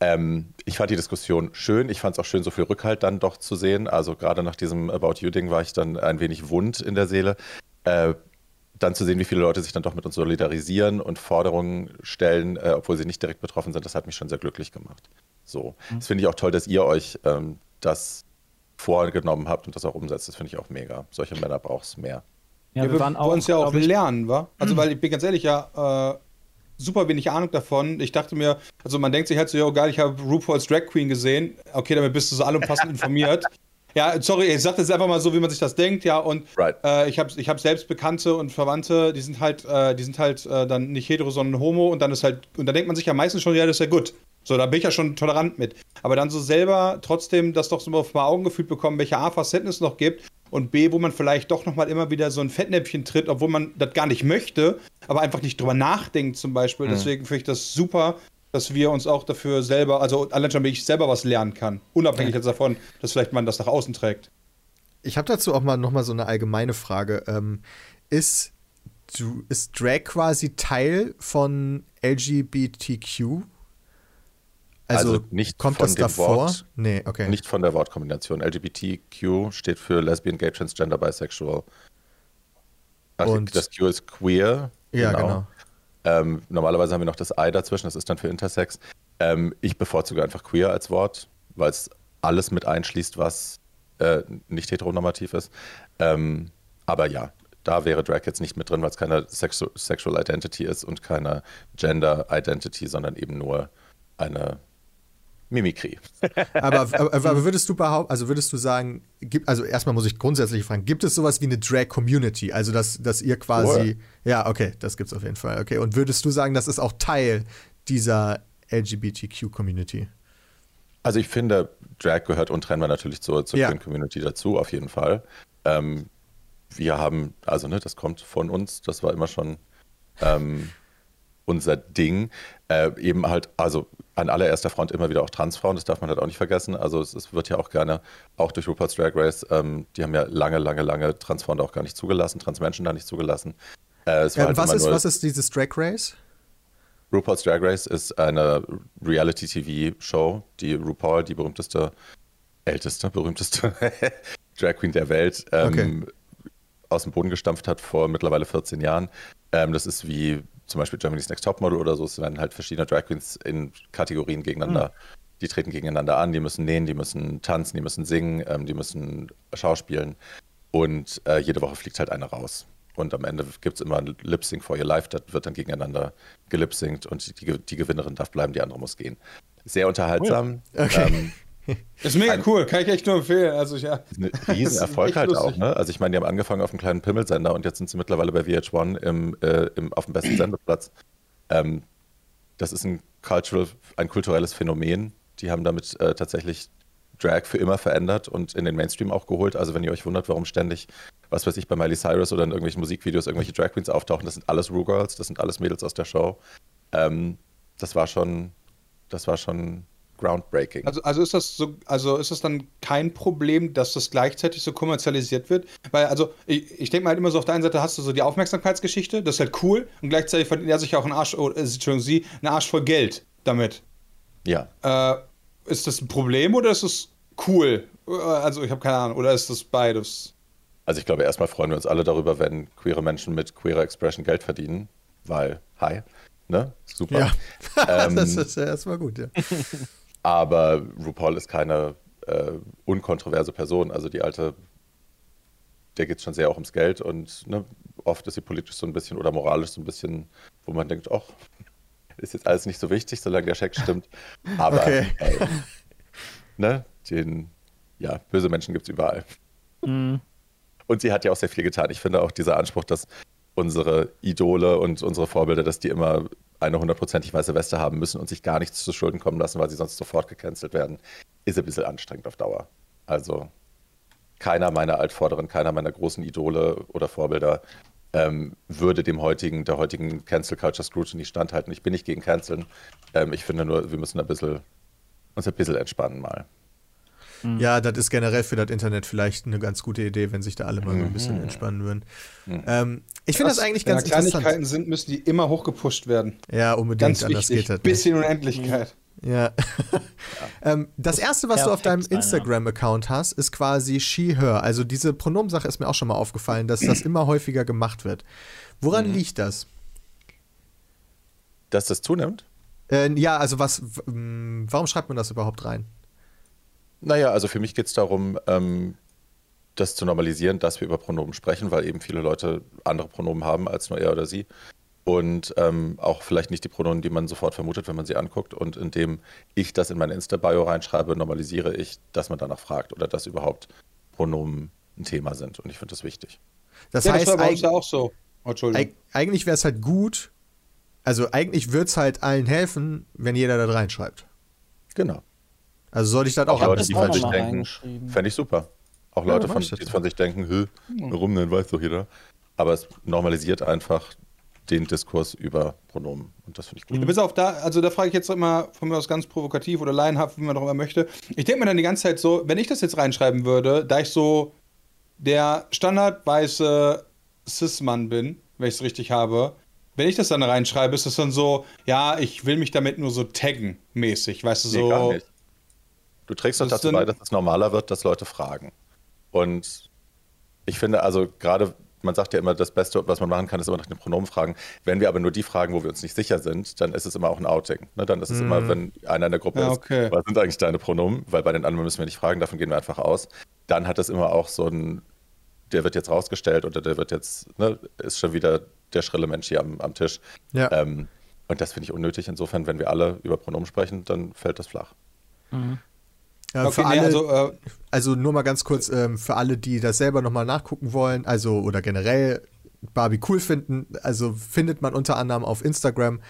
Ähm, ich fand die Diskussion schön. Ich fand es auch schön, so viel Rückhalt dann doch zu sehen. Also gerade nach diesem About You-Ding war ich dann ein wenig wund in der Seele. Äh, dann zu sehen, wie viele Leute sich dann doch mit uns solidarisieren und Forderungen stellen, äh, obwohl sie nicht direkt betroffen sind, das hat mich schon sehr glücklich gemacht. So. Mhm. Das finde ich auch toll, dass ihr euch ähm, das vorgenommen habt und das auch umsetzt. Das finde ich auch mega. Solche Männer braucht es mehr. Ja, wir, wir wollen uns ja auch lernen, wa? Also, mhm. weil ich bin ganz ehrlich, ja, äh, super wenig Ahnung davon. Ich dachte mir, also man denkt sich halt so, ja, geil, ich habe RuPaul's Drag Queen gesehen. Okay, damit bist du so allumfassend informiert. Ja, sorry, ich sage das einfach mal so, wie man sich das denkt, ja. Und right. äh, ich habe ich hab selbst Bekannte und Verwandte, die sind halt, äh, die sind halt äh, dann nicht hetero, sondern homo und dann ist halt, und da denkt man sich ja meistens schon, ja, das ist ja gut. So, da bin ich ja schon tolerant mit. Aber dann so selber trotzdem das doch so mal auf mal Augen gefühlt bekommen, welche A, Facetten es noch gibt und B, wo man vielleicht doch nochmal immer wieder so ein Fettnäpfchen tritt, obwohl man das gar nicht möchte, aber einfach nicht drüber nachdenkt zum Beispiel. Mhm. Deswegen finde ich das super, dass wir uns auch dafür selber, also allein schon, wenn ich selber was lernen kann, unabhängig jetzt davon, dass vielleicht man das nach außen trägt. Ich habe dazu auch mal noch mal so eine allgemeine Frage. Ähm, ist du, ist Drag quasi Teil von LGBTQ? Also, Also nicht kommt von das dem davor? Wort. Nee, okay. Nicht von der Wortkombination. LGBTQ steht für Lesbian, Gay, Transgender, Bisexual. Ach, Und- das Q ist queer. ja, genau. Ähm, normalerweise haben wir noch das I dazwischen, das ist dann für Intersex. Ähm, ich bevorzuge einfach queer als Wort, weil es alles mit einschließt, was äh, nicht heteronormativ ist. Ähm, aber ja, da wäre Drag jetzt nicht mit drin, weil es keine Sexu Sexual Identity ist und keine Gender Identity, sondern eben nur eine Mimikrie. Aber, aber, aber würdest du behaupten, also würdest du sagen, gibt, also erstmal muss ich grundsätzlich fragen, gibt es sowas wie eine Drag-Community? Also, dass, dass ihr quasi. Ja, okay, das gibt's auf jeden Fall. Okay. Und würdest du sagen, das ist auch Teil dieser LGBTQ-Community? Also ich finde, Drag gehört untrennbar natürlich zur, zur Ja. Community dazu, auf jeden Fall. Ähm, wir haben, also ne, das kommt von uns, das war immer schon ähm, unser Ding. Äh, eben halt, also an allererster Front immer wieder auch Transfrauen, das darf man halt auch nicht vergessen. Also es, es wird ja auch gerne, auch durch RuPaul's Drag Race, ähm, die haben ja lange, lange, lange Transfrauen da auch gar nicht zugelassen, Transmenschen da nicht zugelassen. Äh, Ähm, halt was, ist, was ist dieses Drag Race? RuPaul's Drag Race ist eine Reality-TV-Show, die RuPaul, die berühmteste, älteste, berühmteste Drag Queen der Welt, ähm, aus dem Boden gestampft hat vor mittlerweile 14 Jahren. Ähm, das ist wie zum Beispiel Germany's Next Topmodel oder so. Es werden halt verschiedene Drag Queens in Kategorien gegeneinander, die treten gegeneinander an, die müssen nähen, die müssen tanzen, die müssen singen, ähm, die müssen schauspielen. Und äh, jede Woche fliegt halt eine raus. Und am Ende gibt es immer ein Lip Sync for Your Life, das wird dann gegeneinander gelipsingt und die, die Gewinnerin darf bleiben, die andere muss gehen. Sehr unterhaltsam. Ähm, Ist mega cool, kann ich echt nur empfehlen. Also ja. ist echt halt auch. lustig. Ne? Also ich meine, die haben angefangen auf einem kleinen Pimmelsender und jetzt sind sie mittlerweile bei VH1 im, äh, im, auf dem besten Sendeplatz. Ähm, das ist ein, cultural, ein kulturelles Phänomen. Die haben damit äh, tatsächlich Drag für immer verändert und in den Mainstream auch geholt. Also wenn ihr euch wundert, warum ständig, was weiß ich, bei Miley Cyrus oder in irgendwelchen Musikvideos irgendwelche Drag Queens auftauchen, das sind alles Ru Girls, das sind alles Mädels aus der Show. Ähm, das war schon, das war schon groundbreaking. Also, also ist das so, also ist das dann kein Problem, dass das gleichzeitig so kommerzialisiert wird? Weil, also, ich, ich denke mal halt immer so, auf der einen Seite hast du so die Aufmerksamkeitsgeschichte, das ist halt cool, und gleichzeitig verdient er sich auch einen Arsch, oh, Entschuldigung, sie, einen Arsch voll Geld damit. ja. Äh, ist das ein Problem oder ist es cool? Äh, Also, ich habe keine Ahnung, oder ist das beides? Also ich glaube, erstmal freuen wir uns alle darüber, wenn queere Menschen mit queerer Expression Geld verdienen, weil, hi, ne, super. Ja. Ähm, das ist ja erstmal gut, ja. Aber RuPaul ist keine äh, unkontroverse Person. Also die alte, der geht schon sehr auch ums Geld und ne, oft ist sie politisch so ein bisschen oder moralisch so ein bisschen, wo man denkt, ach, ist jetzt alles nicht so wichtig, solange der Scheck stimmt. Aber Okay. äh, ne, den, ja, böse Menschen gibt es überall. Und sie hat ja auch sehr viel getan. Ich finde auch dieser Anspruch, dass unsere Idole und unsere Vorbilder, dass die immer eine hundertprozentig weiße Weste haben müssen und sich gar nichts zu Schulden kommen lassen, weil sie sonst sofort gecancelt werden, ist ein bisschen anstrengend auf Dauer. Also keiner meiner Altvorderen, keiner meiner großen Idole oder Vorbilder ähm, würde dem heutigen, der heutigen Cancel Culture Scrutiny standhalten. Ich bin nicht gegen Canceln. Ähm, ich finde nur, wir müssen ein bisschen, uns ein bisschen entspannen mal. Ja, das ist generell für das Internet vielleicht eine ganz gute Idee, wenn sich da alle mal so ein bisschen entspannen würden. Ähm, ich finde das eigentlich Wenn ganz da Kleinigkeiten interessant. sind, müssen die immer hochgepusht werden. Ja, unbedingt, Ganz anders wichtig. geht das nicht. in Unendlichkeit. Ja. ähm, das erste, was du auf deinem. Instagram-Account hast, ist quasi she, her. Also diese Pronomensache ist mir auch schon mal aufgefallen, dass das immer häufiger gemacht wird. Woran Mhm. liegt das? Dass das zunimmt? Äh, ja, also was, warum schreibt man das überhaupt rein? Naja, also für mich geht es darum, ähm, das zu normalisieren, dass wir über Pronomen sprechen, weil eben viele Leute andere Pronomen haben als nur er oder sie. Und ähm, auch vielleicht nicht die Pronomen, die man sofort vermutet, wenn man sie anguckt. Und indem ich das in meine Insta-Bio reinschreibe, normalisiere ich, dass man danach fragt oder dass überhaupt Pronomen ein Thema sind. Und ich finde das wichtig. Das ja, das heißt, war bei uns ja auch so. Oh, Entschuldigung. eig eigentlich wäre es halt gut, also eigentlich würde es halt allen helfen, wenn jeder da reinschreibt. Genau. Also sollte ich das Auch auch Leute, die von sich denken, fände ich super. Auch Ja, Leute, mach von, die von sich denken, Hö, warum denn, weiß doch jeder. Aber es normalisiert einfach den Diskurs über Pronomen. Und das finde ich gut. Bis auf da, also da frage ich jetzt immer von mir aus ganz provokativ oder laienhaft, wie man auch immer möchte. Ich denke mir dann die ganze Zeit so, wenn ich das jetzt reinschreiben würde, da ich so der standard weiße Cis-Mann bin, wenn ich es richtig habe. Wenn ich das dann reinschreibe, ist das dann so, ja, ich will mich damit nur so taggen mäßig, weißt du, so. Nee, gar nicht. Du trägst doch ist dazu bei, dass es normaler wird, dass Leute fragen. Und ich finde, also gerade, man sagt ja immer, das Beste, was man machen kann, ist immer nach den Pronomen fragen. Wenn wir aber nur die fragen, wo wir uns nicht sicher sind, dann ist es immer auch ein Outing. Ne? Dann ist es immer, wenn einer in der Gruppe Ja, ist, okay. was sind eigentlich deine Pronomen? Weil bei den anderen müssen wir nicht fragen, davon gehen wir einfach aus. Dann hat es immer auch so ein, der wird jetzt rausgestellt oder der wird jetzt, ne, ist schon wieder der schrille Mensch hier am, am Tisch. Ja. Ähm, und das finde ich unnötig. Insofern, wenn wir alle über Pronomen sprechen, dann fällt das flach. Ja, Okay, für nee, alle, also, äh, Also nur mal ganz kurz ähm, für alle, die das selber nochmal nachgucken wollen, also oder generell Barbie cool finden, also findet man unter anderem auf Instagram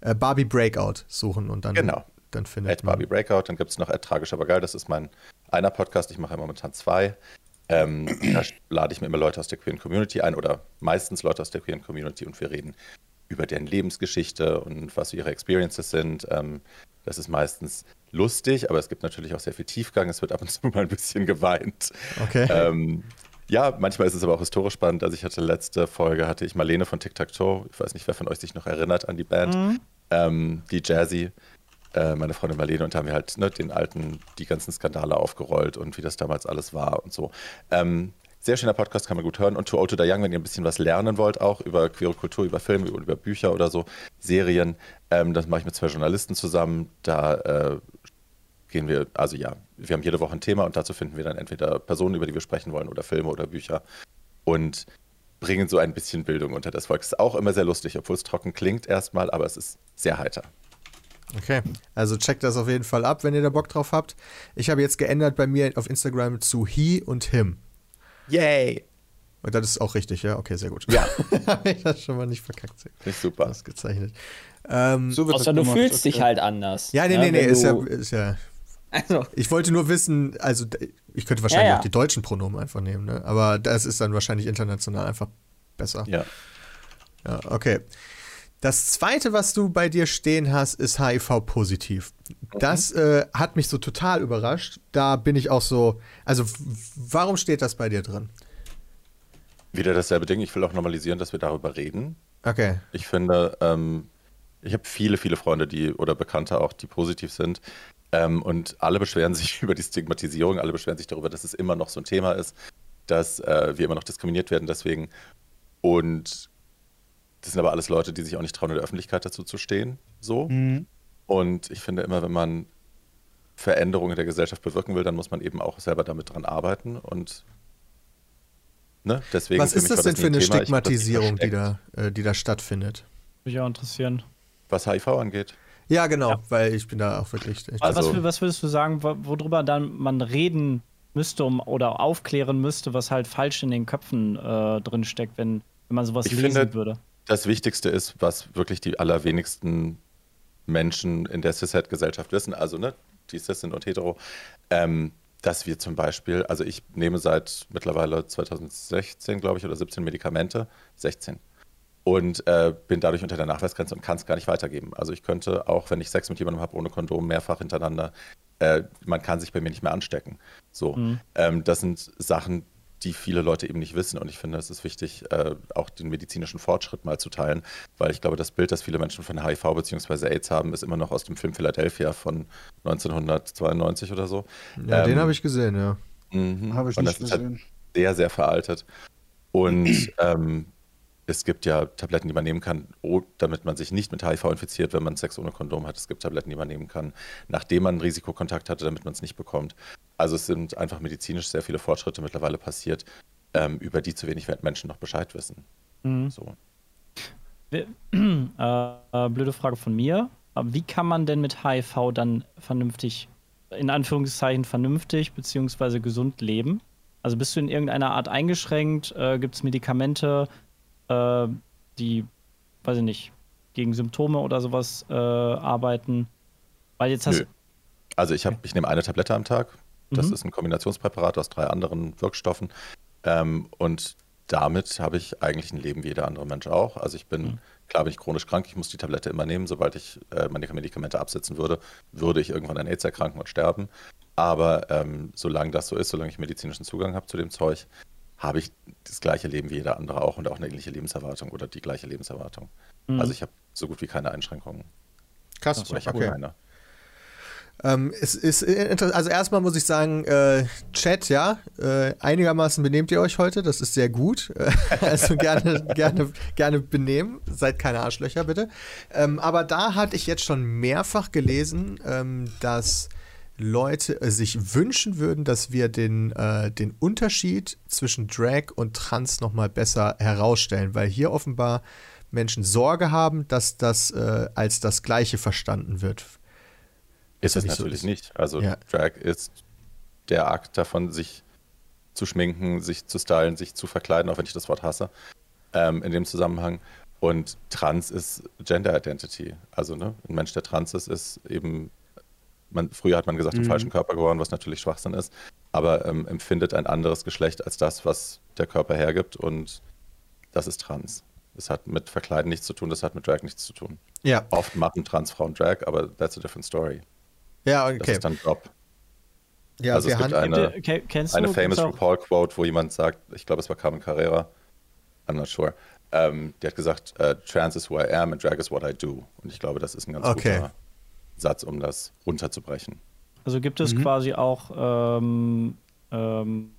äh, Barbie Breakout suchen und dann, Genau. dann findet At man. Barbie Breakout, dann gibt es noch At Tragisch aber geil, das ist mein einer Podcast, ich mache ja momentan zwei. Ähm, da lade ich mir immer Leute aus der queeren Community ein oder meistens Leute aus der queeren Community und wir reden über deren Lebensgeschichte und was ihre Experiences sind. Ähm, das ist meistens lustig, aber es gibt natürlich auch sehr viel Tiefgang. Es wird ab und zu mal ein bisschen geweint. Okay. Ähm, ja, manchmal ist es aber auch historisch spannend. Also ich hatte letzte Folge, hatte ich Marlene von Tic Tac Toe. Ich weiß nicht, wer von euch sich noch erinnert an die Band. Ähm, die Jazzy, äh, meine Freundin Marlene. Und da haben wir halt ne, den alten, die ganzen Skandale aufgerollt und wie das damals alles war und so. Ähm, sehr schöner Podcast, kann man gut hören. Und To Old to Die Young, wenn ihr ein bisschen was lernen wollt, auch über queere Kultur, über Filme, über, über Bücher oder so, Serien, ähm, das mache ich mit zwei Journalisten zusammen. Da äh, gehen wir, also ja, wir haben jede Woche ein Thema und dazu finden wir dann entweder Personen, über die wir sprechen wollen oder Filme oder Bücher und bringen so ein bisschen Bildung unter das Volk. Ist auch immer sehr lustig, obwohl es trocken klingt erstmal, aber es ist sehr heiter. Okay, also checkt das auf jeden Fall ab, wenn ihr da Bock drauf habt. Ich habe jetzt geändert bei mir auf Instagram zu he und him. Yay! Und das ist auch richtig, ja? Okay, sehr gut. Ja. habe ich das schon mal nicht verkackt. Ich super. ausgezeichnet. Ähm, so Außer du gemacht, fühlst dich halt anders. ja, nee, ne, nee, nee, ist ja, ist ja. Also, Ich wollte nur wissen, also ich könnte wahrscheinlich Ja, ja. auch die deutschen Pronomen einfach nehmen, ne? Aber das ist dann wahrscheinlich international einfach besser. Ja. Ja, okay. Das zweite, was du bei dir stehen hast, ist HIV-positiv. Das äh, hat mich so total überrascht. Da bin ich auch so. Also, warum steht das bei dir drin? Wieder dasselbe Ding. Ich will auch normalisieren, dass wir darüber reden. Okay. Ich finde, ähm, ich habe viele, viele Freunde, die oder Bekannte auch, die positiv sind. Ähm, und alle beschweren sich über die Stigmatisierung, alle beschweren sich darüber, dass es immer noch so ein Thema ist, dass äh, wir immer noch diskriminiert werden deswegen. Und das sind aber alles Leute, die sich auch nicht trauen, in der Öffentlichkeit dazu zu stehen. So. Und ich finde immer, wenn man Veränderungen in der Gesellschaft bewirken will, dann muss man eben auch selber damit dran arbeiten. Und ne, deswegen Was ist das denn für ein eine Thema. Stigmatisierung, die da, äh, die da stattfindet? Mich auch interessieren. Was HIV angeht. Ja, genau, weil ich bin da auch wirklich. Also- was, was würdest du sagen, wo- worüber dann man reden müsste um, oder aufklären müsste, was halt falsch in den Köpfen äh, drin steckt, wenn, wenn man sowas Ich lesen finde- würde? Das Wichtigste ist, was wirklich die allerwenigsten Menschen in der Cis-Het-Gesellschaft wissen, also ne, die Cis sind und hetero, ähm, dass wir zum Beispiel, also ich nehme seit mittlerweile 2016, glaube ich, oder 17 Medikamente, 16, und äh, bin dadurch unter der Nachweisgrenze und kann es gar nicht weitergeben. Also ich könnte auch, wenn ich Sex mit jemandem habe ohne Kondom, mehrfach hintereinander, äh, man kann sich bei mir nicht mehr anstecken. So, ähm, das sind Sachen, die viele Leute eben nicht wissen. Und ich finde, es ist wichtig, äh, auch den medizinischen Fortschritt mal zu teilen, weil ich glaube, das Bild, das viele Menschen von HIV bzw. AIDS haben, ist immer noch aus dem Film Philadelphia von 1992 oder so. ja, den Ähm, habe ich gesehen, ja. Mhm. Habe ich Und nicht das ist halt gesehen. sehr, sehr veraltet. Und ähm, es gibt ja Tabletten, die man nehmen kann, damit man sich nicht mit HIV infiziert, wenn man Sex ohne Kondom hat. Es gibt Tabletten, die man nehmen kann, nachdem man einen Risikokontakt hatte, damit man es nicht bekommt. Also es sind einfach medizinisch sehr viele Fortschritte mittlerweile passiert, ähm, über die zu wenig Menschen noch Bescheid wissen. Mhm. So. Äh, äh, blöde Frage von mir. Wie kann man denn mit HIV dann vernünftig, in Anführungszeichen vernünftig beziehungsweise gesund leben? Also bist du in irgendeiner Art eingeschränkt? Äh, Gibt es Medikamente, äh, die, weiß ich nicht, gegen Symptome oder sowas äh, arbeiten? Weil jetzt hast Nö. Also ich, hab, ich nehme eine Tablette am Tag. Das Mhm. ist ein Kombinationspräparat aus drei anderen Wirkstoffen. Ähm, und damit habe ich eigentlich ein Leben wie jeder andere Mensch auch. Also ich bin, klar bin ich chronisch krank, ich muss die Tablette immer nehmen. Sobald ich äh, meine Medikamente absetzen würde, würde ich irgendwann an AIDS erkranken und sterben. Aber ähm, solange das so ist, solange ich medizinischen Zugang habe zu dem Zeug, habe ich das gleiche Leben wie jeder andere auch und auch eine ähnliche Lebenserwartung oder die gleiche Lebenserwartung. Mhm. Also ich habe so gut wie keine Einschränkungen. Krass, Oder ich habe okay. keine. Ähm, es ist inter- also erstmal muss ich sagen, äh, Chat, ja, äh, einigermaßen benehmt ihr euch heute, das ist sehr gut. Äh, also gerne, gerne, gerne benehmen, seid keine Arschlöcher bitte. Ähm, aber da hatte ich jetzt schon mehrfach gelesen, ähm, dass Leute äh, sich wünschen würden, dass wir den, äh, den Unterschied zwischen Drag und Trans nochmal besser herausstellen, weil hier offenbar Menschen Sorge haben, dass das äh, als das Gleiche verstanden wird. Ist es so natürlich ist. nicht. Also Ja. Drag ist der Akt davon, sich zu schminken, sich zu stylen, sich zu verkleiden, auch wenn ich das Wort hasse, ähm, in dem Zusammenhang. Und Trans ist Gender Identity. Also ne, ein Mensch, der trans ist, ist eben, man, früher hat man gesagt, im Mhm. falschen Körper geboren, was natürlich Schwachsinn ist, aber ähm, empfindet ein anderes Geschlecht als das, was der Körper hergibt und das ist Trans. Das hat mit Verkleiden nichts zu tun, das hat mit Drag nichts zu tun. Ja, Oft machen Transfrauen Drag, aber that's a different story. ja, Das okay. ist dann Job. Ja, also es gibt eine, ke- kennst eine du, famous RuPaul-Quote, wo jemand sagt, ich glaube, es war Carmen Carrera, I'm not sure, ähm, die hat gesagt, äh, Trans is who I am and Drag is what I do. Und ich glaube, das ist ein ganz Okay. guter Satz, um das runterzubrechen. Also gibt es quasi auch ähm, ähm,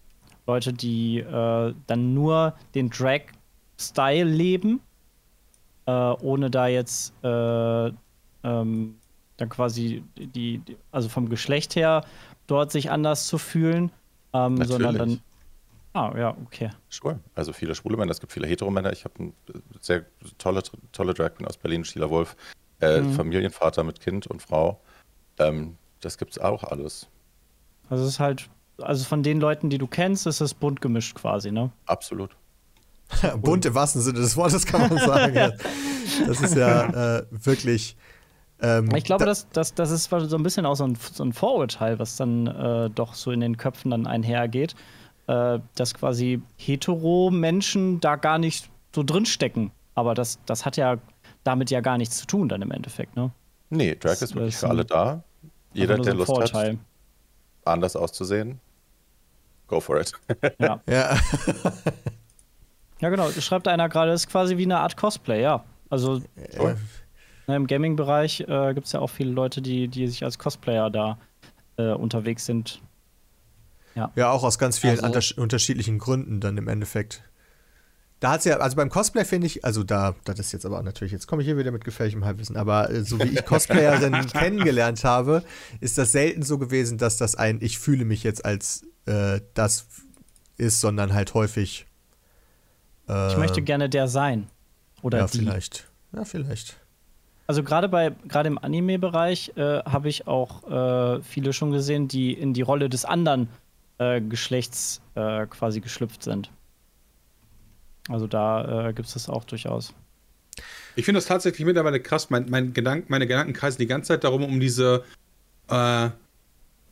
Leute, die äh, dann nur den Drag-Style leben, äh, ohne da jetzt äh, ähm, dann quasi die, die, also vom Geschlecht her dort sich anders zu fühlen, ähm, sondern dann. Ah, ja, okay. Sure. Also viele schwule Männer, es gibt viele Heteromänner. Ich habe eine sehr tolle, tolle Drag Queen aus Berlin, Sheila Wolf, äh, Mhm. Familienvater mit Kind und Frau. Ähm, das gibt's auch alles. Also es ist halt, also von den Leuten, die du kennst, ist es bunt gemischt quasi, ne? Absolut. Bunt im wahrsten Sinne des Wortes kann man sagen. ja. Das ist ja äh, wirklich. Ähm, Ich glaube, da- das, das, das ist so ein bisschen auch so ein, so ein Vorurteil, was dann äh, doch so in den Köpfen dann einhergeht, äh, dass quasi hetero-Menschen da gar nicht so drinstecken. Aber das, das hat ja damit ja gar nichts zu tun dann im Endeffekt, ne? Nee, Drag Das ist wirklich ist für alle da. Jeder, der so Lust Vorurteil. hat, anders auszusehen, go for it. Ja. ja. ja, genau. Schreibt einer gerade, das ist quasi wie eine Art Cosplay, ja. Also Äh, ne, im Gaming-Bereich äh, gibt es ja auch viele Leute, die, die sich als Cosplayer da äh, unterwegs sind. ja, auch aus ganz vielen Also- untersch- unterschiedlichen Gründen dann im Endeffekt. Da hat's ja, also beim Cosplay finde ich, also da, das ist jetzt aber natürlich, jetzt komme ich hier wieder mit gefährlichem Halbwissen, aber äh, so wie ich Cosplayerinnen kennengelernt habe, ist das selten so gewesen, dass das ein, ich fühle mich jetzt als äh, das ist, sondern halt häufig. Äh, Ich möchte gerne der sein. Oder ja, die. vielleicht. Ja, vielleicht. Also gerade bei gerade im Anime-Bereich äh, habe ich auch äh, viele schon gesehen, die in die Rolle des anderen äh, Geschlechts quasi geschlüpft sind. Also da äh, gibt es das auch durchaus. Ich finde das tatsächlich mittlerweile krass. Mein, mein Gedank, meine Gedanken kreisen die ganze Zeit darum, um diese, äh,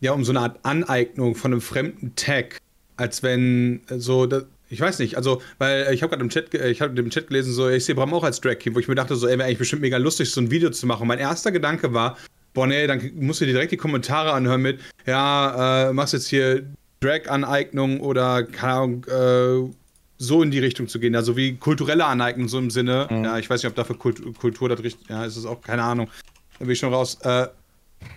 ja, um so eine Art Aneignung von einem fremden Tag. Als wenn äh, so, da, ich weiß nicht, also, weil äh, ich habe gerade im Chat, äh, ich habe im Chat gelesen, so, ich sehe Bram auch als Drag King, wo ich mir dachte, so, ey, wäre eigentlich bestimmt mega lustig, so ein Video zu machen. Mein erster Gedanke war, boah, nee, dann musst du dir direkt die Kommentare anhören mit, ja, äh, machst jetzt hier Drag-Aneignung oder, keine Ahnung, äh, so in die Richtung zu gehen, also wie kulturelle Aneignung, so im Sinne, ja, ich weiß nicht, ob dafür Kultur, Kultur das richtig, ja, ist es auch, keine Ahnung, da bin ich schon raus. Äh,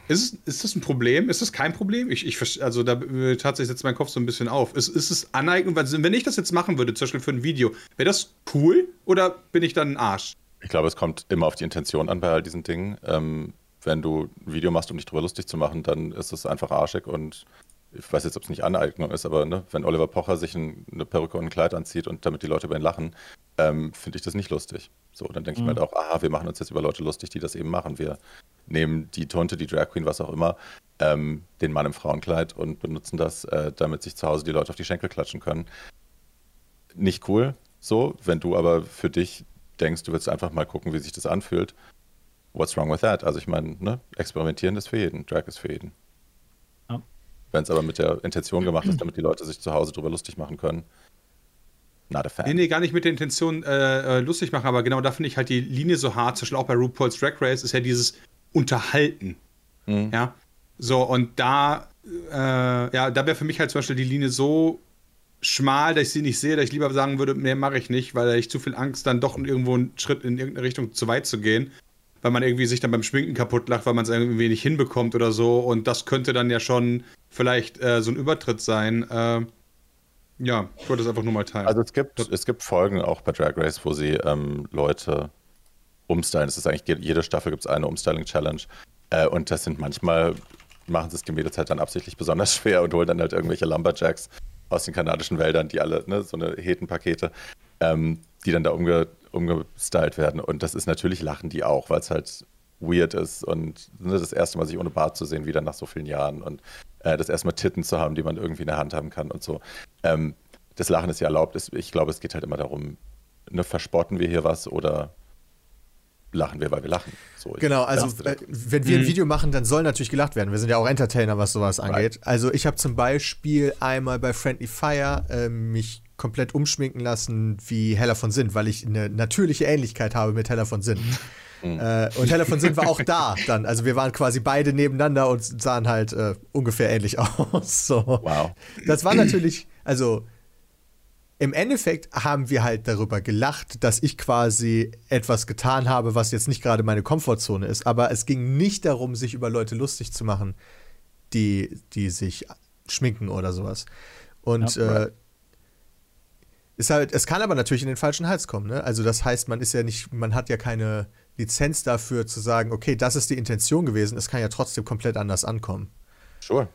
ist, es, ist das ein Problem? Ist das kein Problem? Ich, ich also da äh, tatsächlich setzt mein Kopf so ein bisschen auf. Ist, ist es Aneignung? Weil, Wenn ich das jetzt machen würde, zum Beispiel für ein Video, wäre das cool oder bin ich dann ein Arsch? Ich glaube, es kommt immer auf die Intention an bei all diesen Dingen. Ähm, wenn du ein Video machst, um dich drüber lustig zu machen, dann ist es einfach arschig und ich weiß jetzt, ob es nicht Aneignung ist, aber ne, wenn Oliver Pocher sich ein, eine Perücke und ein Kleid anzieht und damit die Leute über ihn lachen, ähm, finde ich das nicht lustig. So, dann denke ich mir halt auch, aha, wir machen uns jetzt über Leute lustig, die das eben machen. Wir nehmen die Tonte, die Drag Queen, was auch immer, ähm, den Mann im Frauenkleid und benutzen das, äh, damit sich zu Hause die Leute auf die Schenkel klatschen können. Nicht cool, so, wenn du aber für dich denkst, du willst einfach mal gucken, wie sich das anfühlt, what's wrong with that? Also ich meine, ne, experimentieren ist für jeden, Drag ist für jeden. Wenn es aber mit der Intention gemacht ist, damit die Leute sich zu Hause drüber lustig machen können, not a fan. Nee, nee, gar nicht mit der Intention äh, äh, lustig machen, aber genau da finde ich halt die Linie so hart, zum Beispiel auch bei RuPaul's Drag Race, ist ja dieses Unterhalten. Mhm. Ja. So, und da, äh, ja, da wäre für mich halt zum Beispiel die Linie so schmal, dass ich sie nicht sehe, dass ich lieber sagen würde, mehr mache ich nicht, weil ich zu viel Angst, dann doch irgendwo einen Schritt in irgendeine Richtung zu weit zu gehen. Weil man irgendwie sich dann beim Schminken kaputt lacht, weil man es irgendwie nicht hinbekommt oder so. Und das könnte dann ja schon vielleicht äh, so ein Übertritt sein. Äh, ja, ich wollte das einfach nur mal teilen. Also es gibt, es gibt Folgen auch bei Drag Race, wo sie ähm, Leute umstylen. Es ist eigentlich jede Staffel gibt es eine Umstyling-Challenge. Äh, und das sind manchmal, machen sie es die Mädels halt dann absichtlich besonders schwer und holen dann halt irgendwelche Lumberjacks aus den kanadischen Wäldern, die alle, ne, so eine Hetenpakete, ähm, die dann da umge, umgestylt werden. Und das ist natürlich lachen die auch, weil es halt weird ist und ne, das erste Mal sich ohne Bart zu sehen, wieder nach so vielen Jahren und äh, das erste Mal Titten zu haben, die man irgendwie in der Hand haben kann und so. Ähm, das Lachen ist ja erlaubt. Ich glaube, es geht halt immer darum, ne, verspotten wir hier was oder lachen wir, weil wir lachen. So, genau, also äh, wenn wir ein mhm. Video machen, dann soll natürlich gelacht werden. Wir sind ja auch Entertainer, was sowas angeht. Right. Also ich habe zum Beispiel einmal bei Friendly Fire äh, mich komplett umschminken lassen wie Heller von Sinn, weil ich eine natürliche Ähnlichkeit habe mit Heller von Sinn. Mhm. Äh, und Heller von Sinn war auch da dann. Also wir waren quasi beide nebeneinander und sahen halt äh, ungefähr ähnlich aus. So. Wow. Das war natürlich, also im Endeffekt haben wir halt darüber gelacht, dass ich quasi etwas getan habe, was jetzt nicht gerade meine Komfortzone ist. Aber es ging nicht darum, sich über Leute lustig zu machen, die, die sich schminken oder sowas. Und ja, äh, ist halt, es kann aber natürlich in den falschen Hals kommen. Ne? Also das heißt, man ist ja nicht, man hat ja keine Lizenz dafür zu sagen, okay, das ist die Intention gewesen. Es kann ja trotzdem komplett anders ankommen. Sure.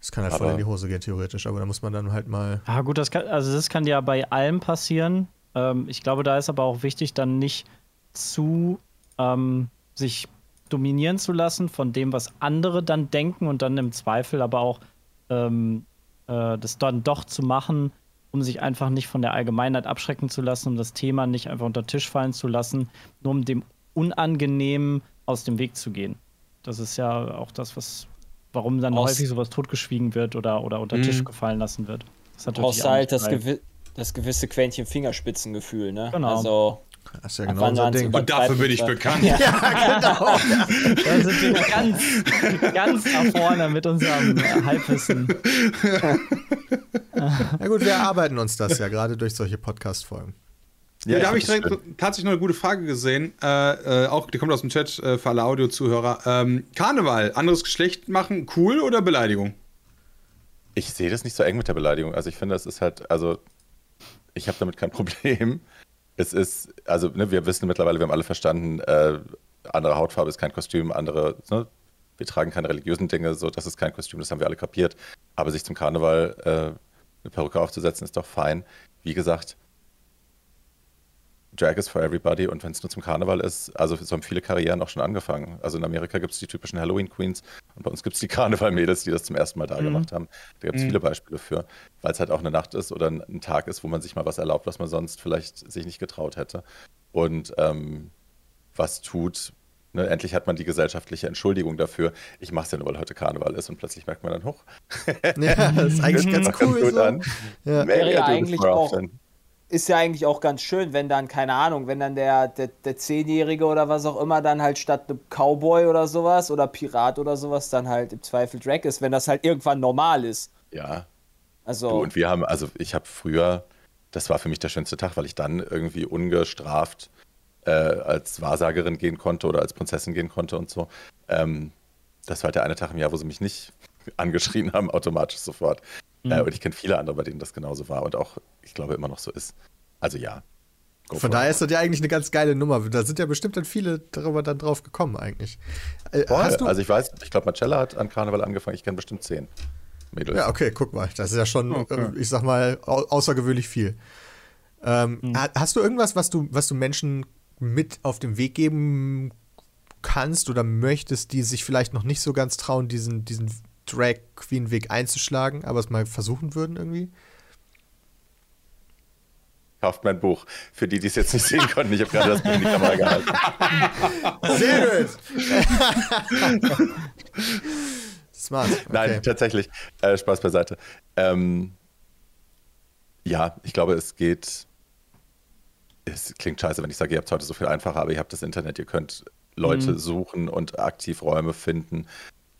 Das kann halt aber voll in die Hose gehen, theoretisch, aber da muss man dann halt mal. Ah, gut, das kann, also das kann ja bei allem passieren. Ähm, ich glaube, da ist aber auch wichtig, dann nicht zu ähm, sich dominieren zu lassen von dem, was andere dann denken und dann im Zweifel aber auch ähm, äh, das dann doch zu machen, um sich einfach nicht von der Allgemeinheit abschrecken zu lassen, um das Thema nicht einfach unter den Tisch fallen zu lassen, nur um dem Unangenehmen aus dem Weg zu gehen. Das ist ja auch das, was warum dann Aus häufig sowas totgeschwiegen wird oder, oder unter den Tisch mhm. gefallen lassen wird. Das brauchst halt das, gewi das gewisse Quäntchen Fingerspitzengefühl, ne? Genau. Also, das ist ja genau so Ding. Und dafür bin ich bekannt. ja, genau. da sind wir ganz, ganz nach vorne mit unserem Halbwissen. Na gut, wir erarbeiten uns das ja gerade durch solche Podcast-Folgen. Ja, da habe ich direkt tatsächlich noch eine gute Frage gesehen. Äh, äh, auch, die kommt aus dem Chat äh, für alle Audio-Zuhörer. Ähm, Karneval, anderes Geschlecht machen, cool oder Beleidigung? Ich sehe das nicht so eng mit der Beleidigung. Also ich finde, das ist halt, also ich habe damit kein Problem. Es ist, also ne, wir wissen mittlerweile, wir haben alle verstanden, äh, andere Hautfarbe ist kein Kostüm, andere, ne, wir tragen keine religiösen Dinge, so das ist kein Kostüm, das haben wir alle kapiert. Aber sich zum Karneval äh, eine Perücke aufzusetzen, ist doch fein. Wie gesagt, Drag is for everybody und wenn es nur zum Karneval ist, also so haben viele Karrieren auch schon angefangen. Also in Amerika gibt es die typischen Halloween Queens und bei uns gibt es die Karneval-Mädels, die das zum ersten Mal da mhm. gemacht haben. Da gibt es mhm. viele Beispiele für, weil es halt auch eine Nacht ist oder ein, Tag ist, wo man sich mal was erlaubt, was man sonst vielleicht sich nicht getraut hätte. Und ähm, was tut, Ne, endlich hat man die gesellschaftliche Entschuldigung dafür. Ich mache es ja nur, weil heute Karneval ist und plötzlich merkt man dann, hoch. ja, das ist eigentlich ganz cool. Gut so. an. Ja. Wäre ja eigentlich auch, ist ja eigentlich auch ganz schön, wenn dann, keine Ahnung, wenn dann der, der, der Zehnjährige oder was auch immer dann halt statt einem Cowboy oder sowas oder Pirat oder sowas dann halt im Zweifel Drag ist, wenn das halt irgendwann normal ist. Ja. Also. Du, und wir haben, also ich habe früher, das war für mich der schönste Tag, weil ich dann irgendwie ungestraft äh, als Wahrsagerin gehen konnte oder als Prinzessin gehen konnte und so. Ähm, das war halt der eine Tag im Jahr, wo sie mich nicht angeschrien haben, automatisch sofort. Mhm. Äh, und ich kenne viele andere, bei denen das genauso war und auch, ich glaube, immer noch so ist. Also ja. Von daher ist das ja eigentlich eine ganz geile Nummer. Da sind ja bestimmt dann viele darüber dann drauf gekommen eigentlich. Äh, also ich weiß, ich glaube, Marcella hat an Karneval angefangen. Ich kenne bestimmt zehn Mädels. Ja, okay, guck mal. Das ist ja schon, okay. ich sag mal, au außergewöhnlich viel. Ähm, mhm. Hast du irgendwas, was du, was du Menschen mit auf den Weg geben kannst oder möchtest, die sich vielleicht noch nicht so ganz trauen, diesen, diesen Drag Queen Weg einzuschlagen, aber es mal versuchen würden irgendwie? Kauft mein Buch. Für die, die es jetzt nicht sehen konnten, ich habe gerade das Buch in die Kamera gehalten. Sehr gut. Smart. Okay. Nein, tatsächlich. Äh, Spaß beiseite. Ähm, ja, ich glaube, es geht. Es klingt scheiße, wenn ich sage, ihr habt es heute so viel einfacher, aber ihr habt das Internet, ihr könnt Leute mhm. suchen und aktiv Räume finden.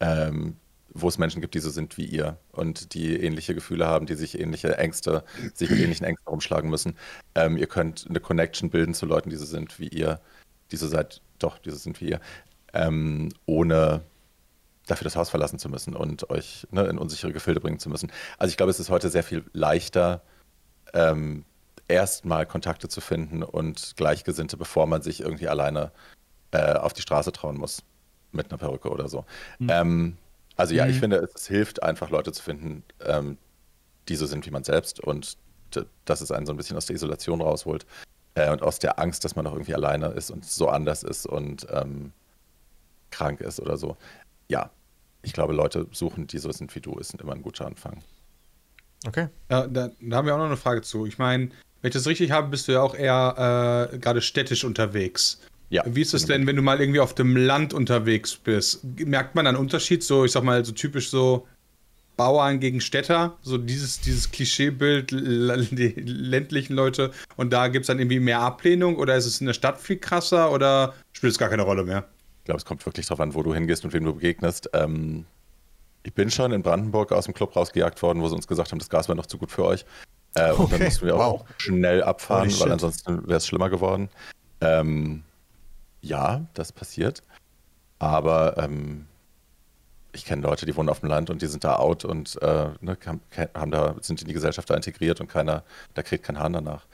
Ähm, wo es Menschen gibt, die so sind wie ihr und die ähnliche Gefühle haben, die sich ähnliche Ängste, sich mit ähnlichen Ängsten rumschlagen müssen. Ähm, ihr könnt eine Connection bilden zu Leuten, die so sind wie ihr, die so seid, doch, die so sind wie ihr, ähm, ohne dafür das Haus verlassen zu müssen und euch ne, in unsichere Gefilde bringen zu müssen. Also ich glaube, es ist heute sehr viel leichter, ähm, erstmal Kontakte zu finden und Gleichgesinnte, bevor man sich irgendwie alleine äh, auf die Straße trauen muss mit einer Perücke oder so. Mhm. Ähm, also ja, mhm. ich finde, es, es, hilft einfach, Leute zu finden, ähm, die so sind wie man selbst und dass es einen so ein bisschen aus der Isolation rausholt äh, und aus der Angst, dass man noch irgendwie alleine ist und so anders ist und ähm, krank ist oder so. Ja, ich glaube, Leute suchen, die so sind wie du, ist immer ein guter Anfang. Okay. Ja, da, da haben wir auch noch eine Frage zu. Ich meine, wenn ich das richtig habe, bist du ja auch eher äh, gerade städtisch unterwegs. Ja. Wie ist es denn, wenn du mal irgendwie auf dem Land unterwegs bist? Merkt man einen Unterschied? So, ich sag mal, so typisch so Bauern gegen Städter, so dieses, dieses Klischeebild, die ländlichen Leute und da gibt es dann irgendwie mehr Ablehnung oder ist es in der Stadt viel krasser oder spielt es gar keine Rolle mehr? Ich glaube, es kommt wirklich darauf an, wo du hingehst und wem du begegnest. Ähm, ich bin schon in Brandenburg aus dem Club rausgejagt worden, wo sie uns gesagt haben, das Gas wäre noch zu gut für euch. Äh, okay. Und dann mussten wir wow. auch schnell abfahren, weil ansonsten wäre es schlimmer geworden. Ähm, ja, das passiert. Aber ähm, ich kenne Leute, die wohnen auf dem Land und die sind da out und äh, ne, haben, da, sind in die Gesellschaft da integriert und keiner, da kriegt kein Hahn danach.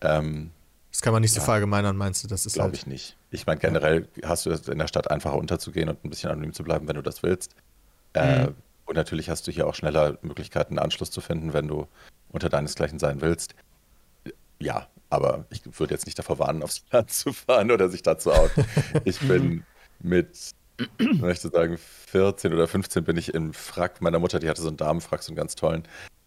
Ähm, das kann man nicht ja, so verallgemeinern, meinst du? Das ist Glaube halt ich nicht. Ich meine, generell ja. hast du es in der Stadt einfacher unterzugehen und ein bisschen anonym zu bleiben, wenn du das willst. Äh, mhm. und natürlich hast du hier auch schneller Möglichkeiten, einen Anschluss zu finden, wenn du unter deinesgleichen sein willst. Ja, aber ich würde jetzt nicht davor warnen, aufs Land zu fahren oder sich dazu out. Ich bin mit, ich möchte sagen, 14 oder 15 bin ich im Frack meiner Mutter, die hatte so einen Damenfrack, so einen ganz tollen,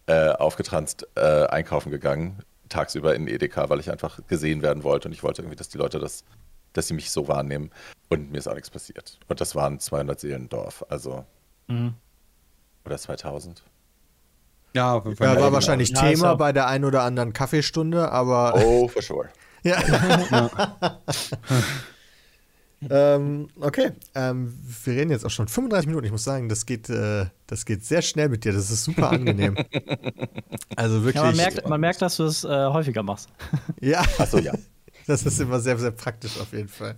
äh, aufgetranst äh, einkaufen gegangen, tagsüber in Edeka, weil ich einfach gesehen werden wollte und ich wollte irgendwie, dass die Leute das, dass sie mich so wahrnehmen und mir ist auch nichts passiert. Und das waren 200 Seelen Dorf, also mhm. oder 2000. Ja, auf jeden Fall. Ja, war wahrscheinlich ja, Thema bei der einen oder anderen Kaffeestunde, aber. Oh, for sure. ja. ähm, okay, ähm, wir reden jetzt auch schon 35 Minuten. Ich muss sagen, das geht, äh, das geht sehr schnell mit dir. Das ist super angenehm. also wirklich. Ja, man, merkt, man merkt, dass du es äh, häufiger machst. ja. Achso, ja. Das ist immer sehr, sehr praktisch auf jeden Fall.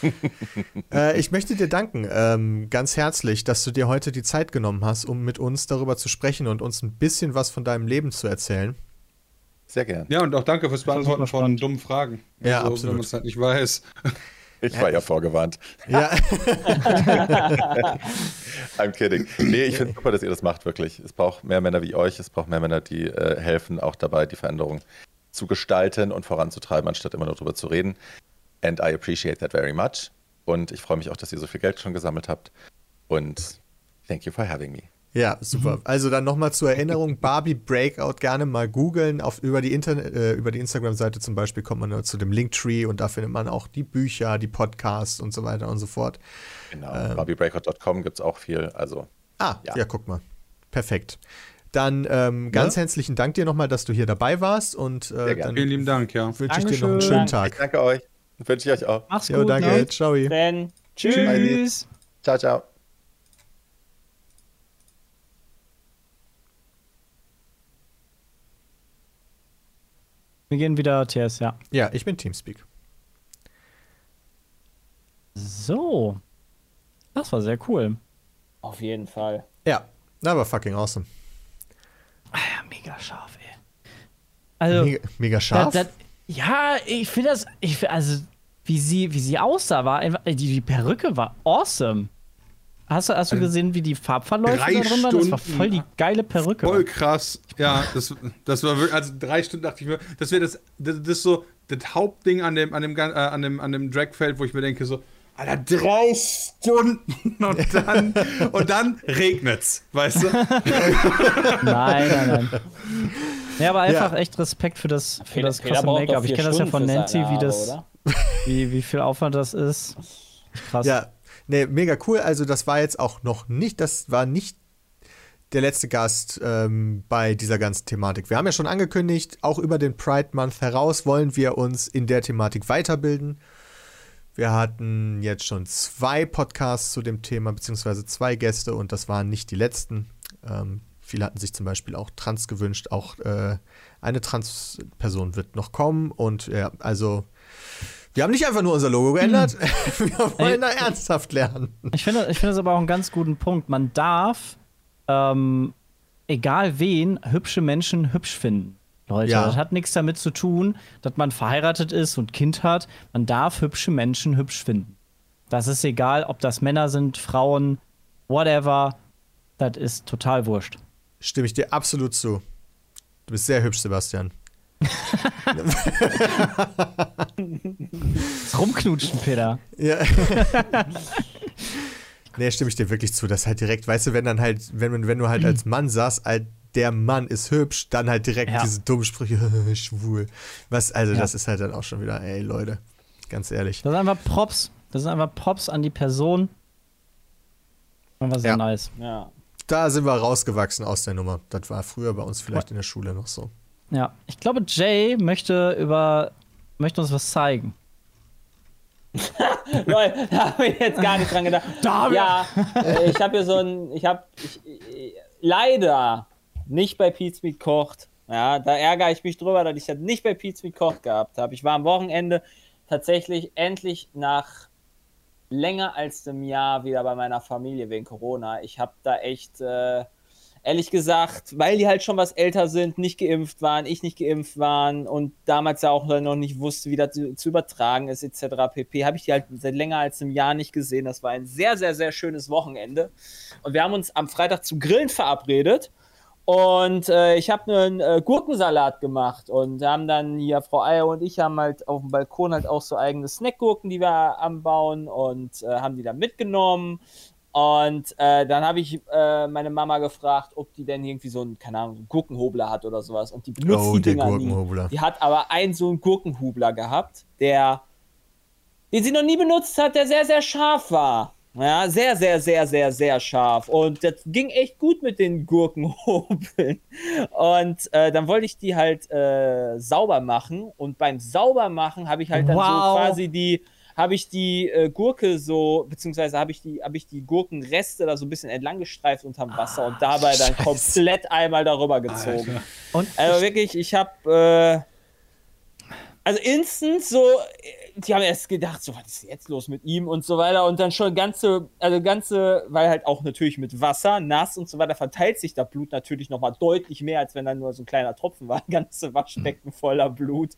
äh, ich möchte dir danken, ähm, ganz herzlich, dass du dir heute die Zeit genommen hast, um mit uns darüber zu sprechen und uns ein bisschen was von deinem Leben zu erzählen. Sehr gern. Ja, und auch danke fürs Beantworten von dummen Fragen. Ja, also, absolut. Wenn man es halt nicht weiß. Ich war ja vorgewarnt. Ja. I'm kidding. Nee, ich finde super, dass ihr das macht, wirklich. Es braucht mehr Männer wie euch. Es braucht mehr Männer, die äh, helfen, auch dabei, die Veränderung zu gestalten und voranzutreiben, anstatt immer nur darüber zu reden. And I appreciate that very much. Und ich freue mich auch, dass ihr so viel Geld schon gesammelt habt. Und thank you for having me. Ja, super. Also dann nochmal zur Erinnerung, Barbie Breakout gerne mal googeln. Auf, über die, äh, über die Instagram-Seite zum Beispiel kommt man zu dem Linktree und da findet man auch die Bücher, die Podcasts und so weiter und so fort. Genau, ähm, barbiebreakout.com gibt es auch viel. Also, ah, ja. ja, guck mal. Perfekt. Dann ähm, ganz ja? herzlichen Dank dir nochmal, dass du hier dabei warst und äh, dann vielen lieben Dank, ja. Wünsche ich dir noch einen schönen Tag. Ich danke euch. Wünsche ich euch auch. Mach's jo, gut. danke. Ne? Ciao. Ben. Tschüss. Tschüss. Ciao, ciao. Wir gehen wieder TS, ja. Ja, ich bin Teamspeak. So. Das war sehr cool. Auf jeden Fall. Ja, das war fucking awesome. Ah ja, mega scharf, ey. Also, mega, mega scharf? Das, das, ja, ich finde das, ich, also, wie sie, wie sie aussah, war einfach, die, die Perücke war awesome. Hast du, hast du gesehen, wie die Farbverläufe drei da drin waren? Das war voll die geile Perücke. Voll krass. Ja, das, das war wirklich, also drei Stunden dachte ich mir, das wäre das, das, das, ist so das Hauptding an dem, an dem, äh, an dem, an dem Dragfeld, wo ich mir denke, so, Alter, drei Stunden und dann, und dann regnet's, weißt du? nein, nein, nein. Ja, aber einfach ja. echt Respekt für das, für das krasse Make-up. Ich kenne das ja von Nancy, wie das, wie, wie viel Aufwand das ist. Krass. Ja, nee, mega cool. Also, das war jetzt auch noch nicht, das war nicht der letzte Gast ähm, bei dieser ganzen Thematik. Wir haben ja schon angekündigt, auch über den Pride Month heraus wollen wir uns in der Thematik weiterbilden Wir hatten jetzt schon zwei Podcasts zu dem Thema, beziehungsweise zwei Gäste und das waren nicht die letzten. Ähm, viele hatten sich zum Beispiel auch Trans gewünscht. Auch äh, eine Trans-Person wird noch kommen und ja, also wir haben nicht einfach nur unser Logo geändert, wir wollen da ernsthaft lernen. Ich finde, ich finde das aber auch einen ganz guten Punkt. Man darf, ähm, egal wen, hübsche Menschen hübsch finden. Leute, Ja. das hat nichts damit zu tun, dass man verheiratet ist und Kind hat. Man darf hübsche Menschen hübsch finden. Das ist egal, ob das Männer sind, Frauen, whatever. Das ist total wurscht. Stimme ich dir absolut zu. Du bist sehr hübsch, Sebastian. Das Rumknutschen, Peter. Ja. nee, stimme ich dir wirklich zu. Das halt direkt, weißt du, wenn dann halt, wenn, wenn du halt als Mann sagst, halt, der Mann ist hübsch, dann halt direkt Ja. diese dummen Sprüche, schwul. Was, also Ja. das ist halt dann auch schon wieder, ey Leute, ganz ehrlich. Das ist einfach Props. Das ist einfach Props an die Person. Einfach sehr Ja. nice. Ja. Da sind wir rausgewachsen aus der Nummer. Das war früher bei uns vielleicht in der Schule noch so. Ja, ich glaube, Jay möchte über möchte uns was zeigen. Leute, da habe ich jetzt gar nicht dran gedacht. Da- ja, äh, ich habe hier so ein, ich habe ich, leider nicht bei Pete's Meat kocht. Ja, da ärgere ich mich drüber, dass ich das nicht bei Pete's Meat kocht gehabt habe. Ich war am Wochenende tatsächlich endlich nach länger als einem Jahr wieder bei meiner Familie wegen Corona. Ich habe da echt, äh, ehrlich gesagt, weil die halt schon was älter sind, nicht geimpft waren, ich nicht geimpft waren und damals ja auch noch nicht wusste, wie das zu, zu übertragen ist, etc. pp. Habe ich die halt seit länger als einem Jahr nicht gesehen. Das war ein sehr, sehr, sehr schönes Wochenende. Und wir haben uns am Freitag zum Grillen verabredet. Und äh, ich habe einen äh, Gurkensalat gemacht und haben dann hier, Frau Eier und ich haben halt auf dem Balkon halt auch so eigene Snackgurken, die wir anbauen und äh, haben die dann mitgenommen. Und äh, dann habe ich äh, meine Mama gefragt, ob die denn irgendwie so einen, keine Ahnung, Gurkenhobler hat oder sowas. Und die benutzt Oh, die Dinger nie. Gurkenhobler. Die hat aber einen so einen Gurkenhubler gehabt, der, den sie noch nie benutzt hat, der sehr, sehr scharf war. Ja, sehr, sehr, sehr, sehr, sehr scharf. Und das ging echt gut mit den Gurkenhobeln. Und äh, dann wollte ich die halt äh, sauber machen. Und beim Saubermachen habe ich halt dann Wow. so quasi die, habe ich die äh, Gurke so, beziehungsweise habe ich die, habe ich die Gurkenreste da so ein bisschen entlang gestreift unterm Wasser und dabei dann komplett einmal darüber gezogen. Also wirklich, ich habe äh, also instant so, die haben erst gedacht, so was ist jetzt los mit ihm und so weiter und dann schon ganze, also ganze, weil halt auch natürlich mit Wasser, nass und so weiter verteilt sich das Blut natürlich noch mal deutlich mehr, als wenn dann nur so ein kleiner Tropfen war, ganze Waschbecken voller Blut.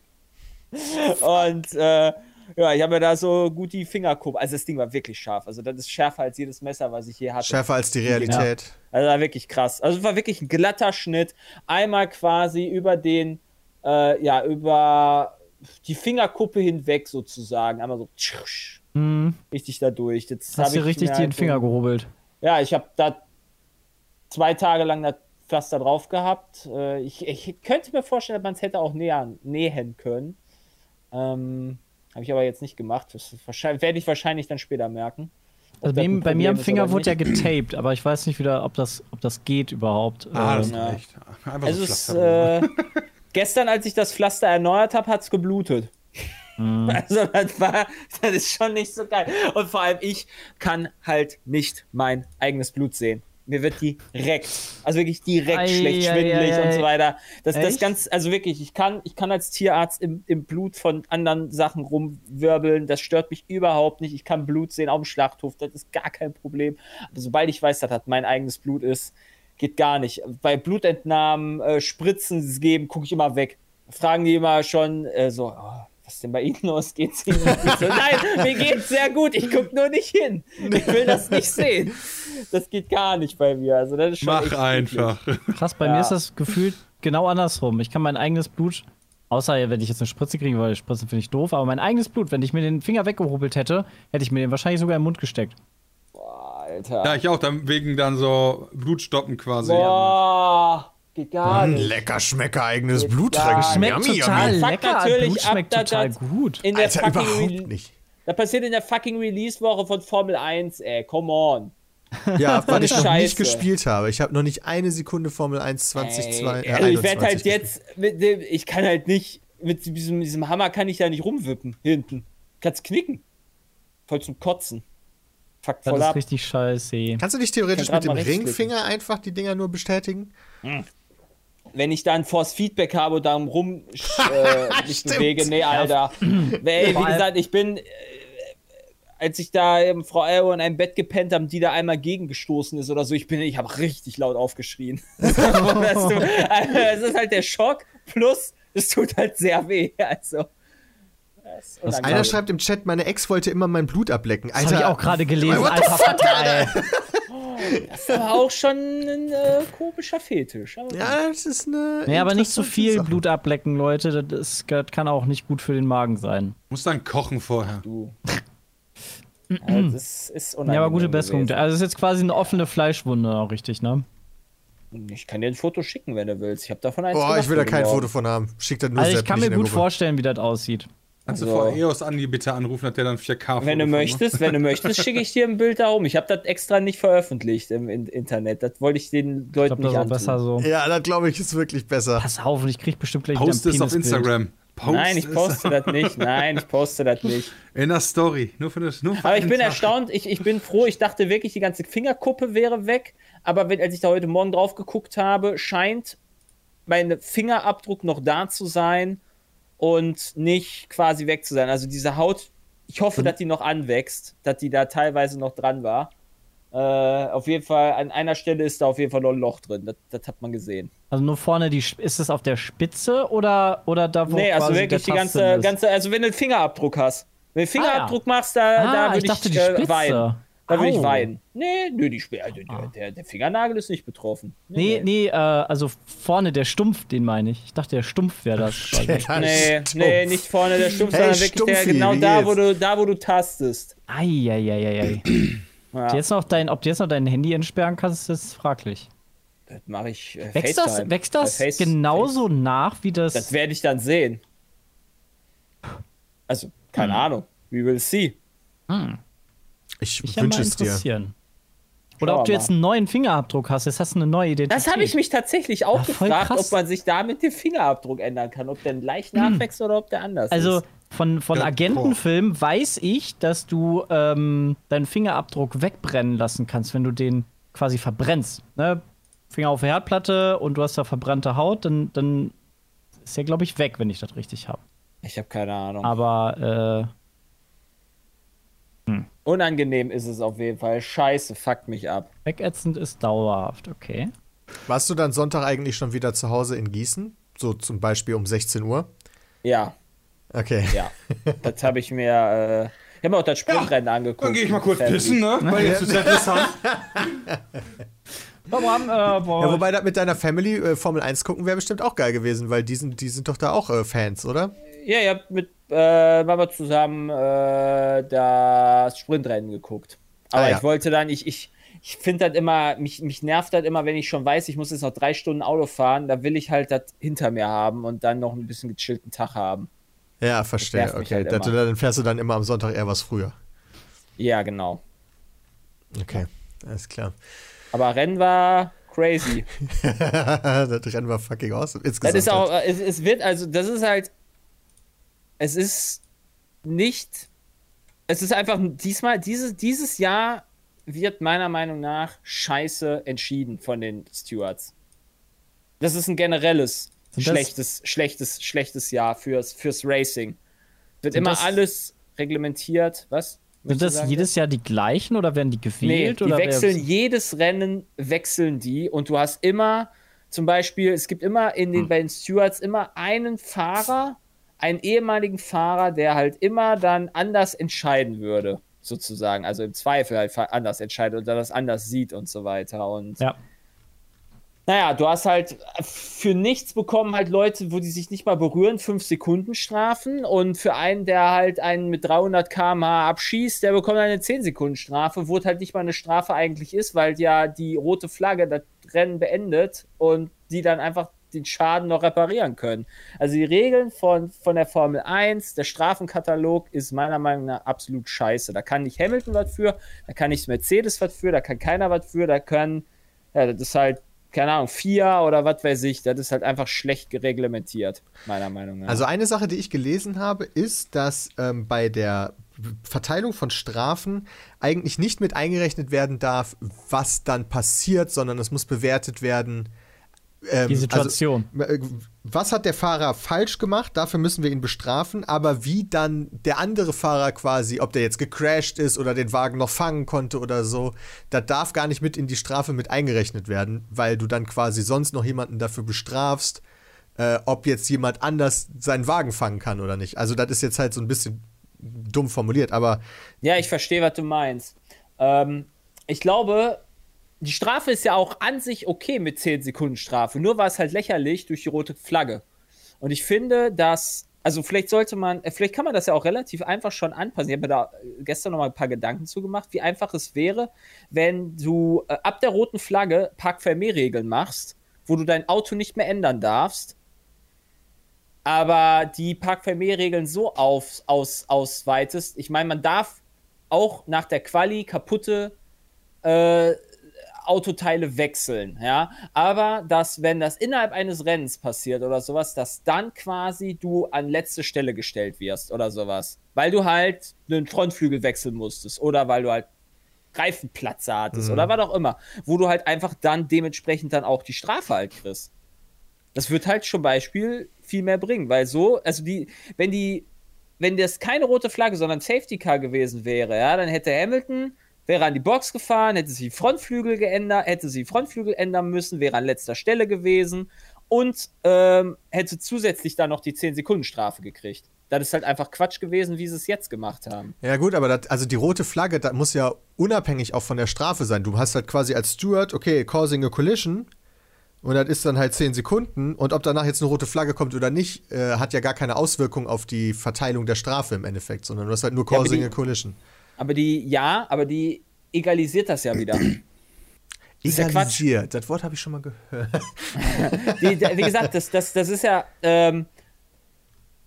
Und äh, ja, ich habe mir da so gut die Fingerkuppe, also das Ding war wirklich scharf, also das ist schärfer als jedes Messer, was ich je hatte. Schärfer als die Realität. Also war wirklich krass. Also es war wirklich ein glatter Schnitt. Einmal quasi über den, äh, ja, über die Fingerkuppe hinweg sozusagen. Einmal so tschüss, hm, richtig da durch. Jetzt hast du ich richtig dir den halt so- Finger gehobelt. Ja, ich habe da zwei Tage lang das Pflaster drauf gehabt. Äh, ich, ich könnte mir vorstellen, dass man es hätte auch näher, nähen können. Ähm, habe ich aber jetzt nicht gemacht. Das ist werde ich wahrscheinlich dann später merken. Also bei, bei mir am ist Finger wurde ja getaped, aber ich weiß nicht wieder, ob das, ob das geht überhaupt. Ah, das Ähm, ja. reicht. Einfach Also so es, Pflaster äh, gestern, als ich das Pflaster erneuert habe, hat es geblutet. Also das war, das ist schon nicht so geil. Und vor allem ich kann halt nicht mein eigenes Blut sehen. Mir wird direkt, also wirklich direkt Ei, schlecht, ei, schwindelig ei, und so weiter. Das, das ganz, also wirklich, ich kann, ich kann als Tierarzt im, im Blut von anderen Sachen rumwirbeln. Das stört mich überhaupt nicht. Ich kann Blut sehen auf dem Schlachthof. Das ist gar kein Problem. Aber sobald ich weiß, dass das mein eigenes Blut ist, geht gar nicht. Bei Blutentnahmen, äh, Spritzen geben, gucke ich immer weg. Fragen die immer schon äh, so, oh, was ist denn bei Ihnen los? Geht's Ihnen gut? So, Nein, mir geht's sehr gut. Ich gucke nur nicht hin. Ich will das nicht sehen. Das geht gar nicht bei mir. Also das ist schon Mach einfach. Krass, bei Ja. mir ist das gefühlt genau andersrum. Ich kann mein eigenes Blut, außer wenn ich jetzt eine Spritze kriege, weil Spritzen finde ich doof, aber mein eigenes Blut, wenn ich mir den Finger weggehobelt hätte, hätte ich mir den wahrscheinlich sogar im Mund gesteckt. Boah, Alter. Ja, ich auch, dann wegen dann so Blutstoppen quasi. Boah, geht gar nicht. Lecker Schmecker, eigenes Geht Blut trinken. Schmeckt Yummy, total yummy. Lecker, natürlich Blut ab, schmeckt da- total gut. In der Alter, überhaupt Re- nicht. Das passiert in der fucking Release-Woche von Formel 1, ey. Come on. Ja, weil ich noch Scheiße. nicht gespielt habe. Ich habe noch nicht eine Sekunde Formel 1 2022. Ey, Äh, also ich werde 21 halt gespielt. jetzt, mit dem, ich kann halt nicht, mit diesem, diesem Hammer kann ich da nicht rumwippen hinten. Kannst knicken. voll zum Kotzen. Fuck Das voll ist ab. richtig scheiße. Kannst du nicht theoretisch mit dem Ringfinger einfach die Dinger nur bestätigen? Wenn ich dann Force Feedback habe und darum rum äh, mich bewege, nee, Alter. Ey, wie gesagt, ich bin, äh, als ich da ähm, Frau Elro in einem Bett gepennt haben, die da einmal gegengestoßen ist oder so, ich bin, ich habe richtig laut aufgeschrien. Das also, es ist halt der Schock plus es tut halt sehr weh. Also. das Einer schreibt im Chat, meine Ex wollte immer mein Blut ablecken. Das habe ich auch gerade gelesen. Alter, fuck, fatal. Das ist aber auch schon ein äh, komischer Fetisch. Aber Ja, das ist eine. Nee, aber nicht zu interessante viel Sache. Blut ablecken, Leute. Das, das kann auch nicht gut für den Magen sein. Muss dann kochen vorher. Du. Ja, das ist unangenehm. Ja, aber gute Besserung. gewesen. Also, es ist jetzt quasi eine offene Fleischwunde, auch richtig, ne? Ich kann dir ein Foto schicken, wenn du willst. Ich habe davon eins Boah, gemacht ich will da kein. Foto von haben. Schick das nur Also, ich kann mir gut Gruppe. vorstellen, wie das aussieht. Kannst du Also- vor EOS Andi bitte anrufen, hat der dann 4K Wenn du möchtest, wenn du möchtest, schicke ich dir ein Bild da um. Ich habe das extra nicht veröffentlicht im, in- Internet. Das wollte ich den Ich Leuten glaube, das nicht ist auch antun. besser so. Ja, das glaube ich ist wirklich besser. Pass auf, und ich krieg bestimmt gleich Post wieder es ein auf Penisbild. Instagram. Post Nein, ich poste das nicht. Nein, ich poste das nicht. In der Story. Nur für das. Nur für Aber ich bin Tag. erstaunt. Ich, ich bin froh. Ich dachte wirklich, die ganze Fingerkuppe wäre weg. Aber wenn, als ich da heute Morgen drauf geguckt habe, scheint mein Fingerabdruck noch da zu sein und nicht quasi weg zu sein. Also diese Haut, ich hoffe, dass die noch anwächst, dass die da teilweise noch dran war. Äh, auf jeden Fall, an einer Stelle ist da auf jeden Fall noch ein Loch drin. Das, das hat man gesehen. Also nur vorne, die, ist es auf der Spitze oder, oder da, wo nee, also wirklich die der ganze, ist? ganze, also wenn du einen Fingerabdruck hast. Wenn du einen Fingerabdruck machst, da, Ah, da ich würde ich, dachte, die äh, Spitze. weinen. Da würde ich weinen. Nee, nö, die Sp also, der, der, der Fingernagel ist nicht betroffen. Nee, nee, äh, also vorne der Stumpf, den meine ich. Ich dachte, der Stumpf wäre das. Nee, nee, nicht vorne der Stumpf, Hey, sondern wirklich der, Stumpfi, genau wie da wo, du, da, wo du tastest. Eieieiei. Ja, Ob du jetzt noch dein, ob du jetzt noch dein Handy entsperren kannst, ist fraglich. das mache ich. Äh, Wächst das, FaceTime. wächst das Äh, Face- genauso nach wie das? Das werde ich dann sehen. Also, keine Hm. Ahnung. We will see. Ich mich ja mal wünsche es dir. interessieren. Oder ob du jetzt einen neuen Fingerabdruck hast. Jetzt hast du eine neue Identität. Das habe ich mich tatsächlich auch voll gefragt, krass. ob man sich damit den Fingerabdruck ändern kann. Ob der leicht nachwächst oder ob der anders Also ist. Von, von Agentenfilmen weiß ich, dass du ähm, deinen Fingerabdruck wegbrennen lassen kannst, wenn du den quasi verbrennst. Ne? Finger auf der Herdplatte und du hast da verbrannte Haut, dann, dann ist der, glaube ich, weg, wenn ich das richtig habe. Ich habe keine Ahnung. Aber äh, Unangenehm ist es auf jeden Fall. Scheiße, fuckt mich ab. wegätzend ist dauerhaft, okay. Warst du dann Sonntag eigentlich schon wieder zu Hause in Gießen? So zum Beispiel um 16 Uhr? Ja, Okay. ja. das habe ich mir. Äh, ich habe mir auch das Sprintrennen angeguckt. Dann gehe ich mal kurz pissen, ne? Weil jetzt ist ja interessant. Ja, wobei das mit deiner Family äh, Formel 1 gucken wäre bestimmt auch geil gewesen, weil die sind, die sind doch da auch äh, Fans, oder? Ja, ihr habt mit äh, Mama zusammen äh, das Sprintrennen geguckt. Aber Ah, ja. ich wollte dann, ich, ich, ich finde das immer, mich, mich nervt das immer, wenn ich schon weiß, ich muss jetzt noch drei Stunden Auto fahren, da will ich halt das hinter mir haben und dann noch ein bisschen gechillten Tag haben. Ja, verstehe. Okay. halt Das- dann fährst du dann immer am Sonntag eher was früher. Ja, genau. Okay, alles klar. Aber Rennen war crazy. das Rennen war fucking awesome. Das Insgesamt. ist auch, äh, es, es wird, also, das ist halt, es ist nicht, es ist einfach diesmal, dieses, dieses Jahr wird meiner Meinung nach scheiße entschieden von den Stewards. Das ist ein generelles Schlechtes, schlechtes, schlechtes Jahr fürs, fürs Racing. Wird immer das- alles reglementiert. Was? Sind das sagen? jedes Jahr die gleichen oder werden die Nee, gewählt? die oder wer- wechseln jedes Rennen, wechseln die und du hast immer, zum Beispiel, es gibt immer in Hm. den, bei den Stewards immer einen Fahrer, einen ehemaligen Fahrer, der halt immer dann anders entscheiden würde, sozusagen. Also im Zweifel halt anders entscheidet oder das anders sieht und so weiter. Und Ja. Naja, du hast halt für nichts bekommen halt Leute, wo die sich nicht mal berühren, 5 Sekunden Strafen und für einen, der halt einen mit 300 km/h abschießt, der bekommt eine 10 Sekunden Strafe, wo es halt nicht mal eine Strafe eigentlich ist, weil ja die rote Flagge das Rennen beendet und die dann einfach den Schaden noch reparieren können. Also die Regeln von, von der Formel 1, der Strafenkatalog ist meiner Meinung nach absolut scheiße. Da kann nicht Hamilton was für, da kann nicht Mercedes was für, da kann keiner was für, da können, ja, das ist halt keine Ahnung, vier oder was weiß ich, das ist halt einfach schlecht gereglementiert, meiner Meinung nach. Also eine Sache, die ich gelesen habe, ist, dass ähm, bei der Verteilung von Strafen eigentlich nicht mit eingerechnet werden darf, was dann passiert, sondern es muss bewertet werden. Ähm, Die Situation. Also, was hat der Fahrer falsch gemacht? Dafür müssen wir ihn bestrafen. Aber wie dann der andere Fahrer quasi, ob der jetzt gecrashed ist oder den Wagen noch fangen konnte oder so, das darf gar nicht mit in die Strafe mit eingerechnet werden, weil du dann quasi sonst noch jemanden dafür bestrafst, äh, ob jetzt jemand anders seinen Wagen fangen kann oder nicht. Also das ist jetzt halt so ein bisschen dumm formuliert, aber Ja, ich verstehe, was du meinst. Ähm, ich glaube, die Strafe ist ja auch an sich okay mit 10 Sekunden Strafe. Nur war es halt lächerlich durch die rote Flagge. Und ich finde, dass, also vielleicht sollte man, äh, vielleicht kann man das ja auch relativ einfach schon anpassen. Ich habe mir da äh, gestern noch mal ein paar Gedanken zu gemacht, wie einfach es wäre, wenn du äh, ab der roten Flagge Parkvermehrregeln machst, wo du dein Auto nicht mehr ändern darfst, aber die Parkvermehrregeln so auf, aus, ausweitest. Ich meine, man darf auch nach der Quali kaputte äh, Autoteile wechseln, ja. Aber dass, wenn das innerhalb eines Rennens passiert oder sowas, dass dann quasi du an letzte Stelle gestellt wirst oder sowas. Weil du halt einen Frontflügel wechseln musstest oder weil du halt Reifenplatze hattest oder was auch immer. Wo du halt einfach dann dementsprechend dann auch die Strafe halt kriegst. Das wird halt zum Beispiel viel mehr bringen, weil so, also die, wenn die, wenn das keine rote Flagge, sondern Safety Car gewesen wäre, ja, dann hätte Hamilton, wäre an die Box gefahren, hätte sie Frontflügel geändert, hätte sie Frontflügel ändern müssen, wäre an letzter Stelle gewesen und ähm, hätte zusätzlich dann noch die 10-Sekunden-Strafe gekriegt. Das ist halt einfach Quatsch gewesen, wie sie es jetzt gemacht haben. Ja gut, aber das, also die rote Flagge, das muss ja unabhängig auch von der Strafe sein. Du hast halt quasi als Steward, okay, causing a collision und das ist dann halt 10 Sekunden und ob danach jetzt eine rote Flagge kommt oder nicht, äh, hat ja gar keine Auswirkung auf die Verteilung der Strafe im Endeffekt, sondern du hast halt nur causing die- a collision. Aber die, ja, aber die egalisiert das ja wieder. ist ja Quatsch. Egalisiert, das Wort habe ich schon mal gehört. die, wie gesagt, das, das, das ist ja, ähm,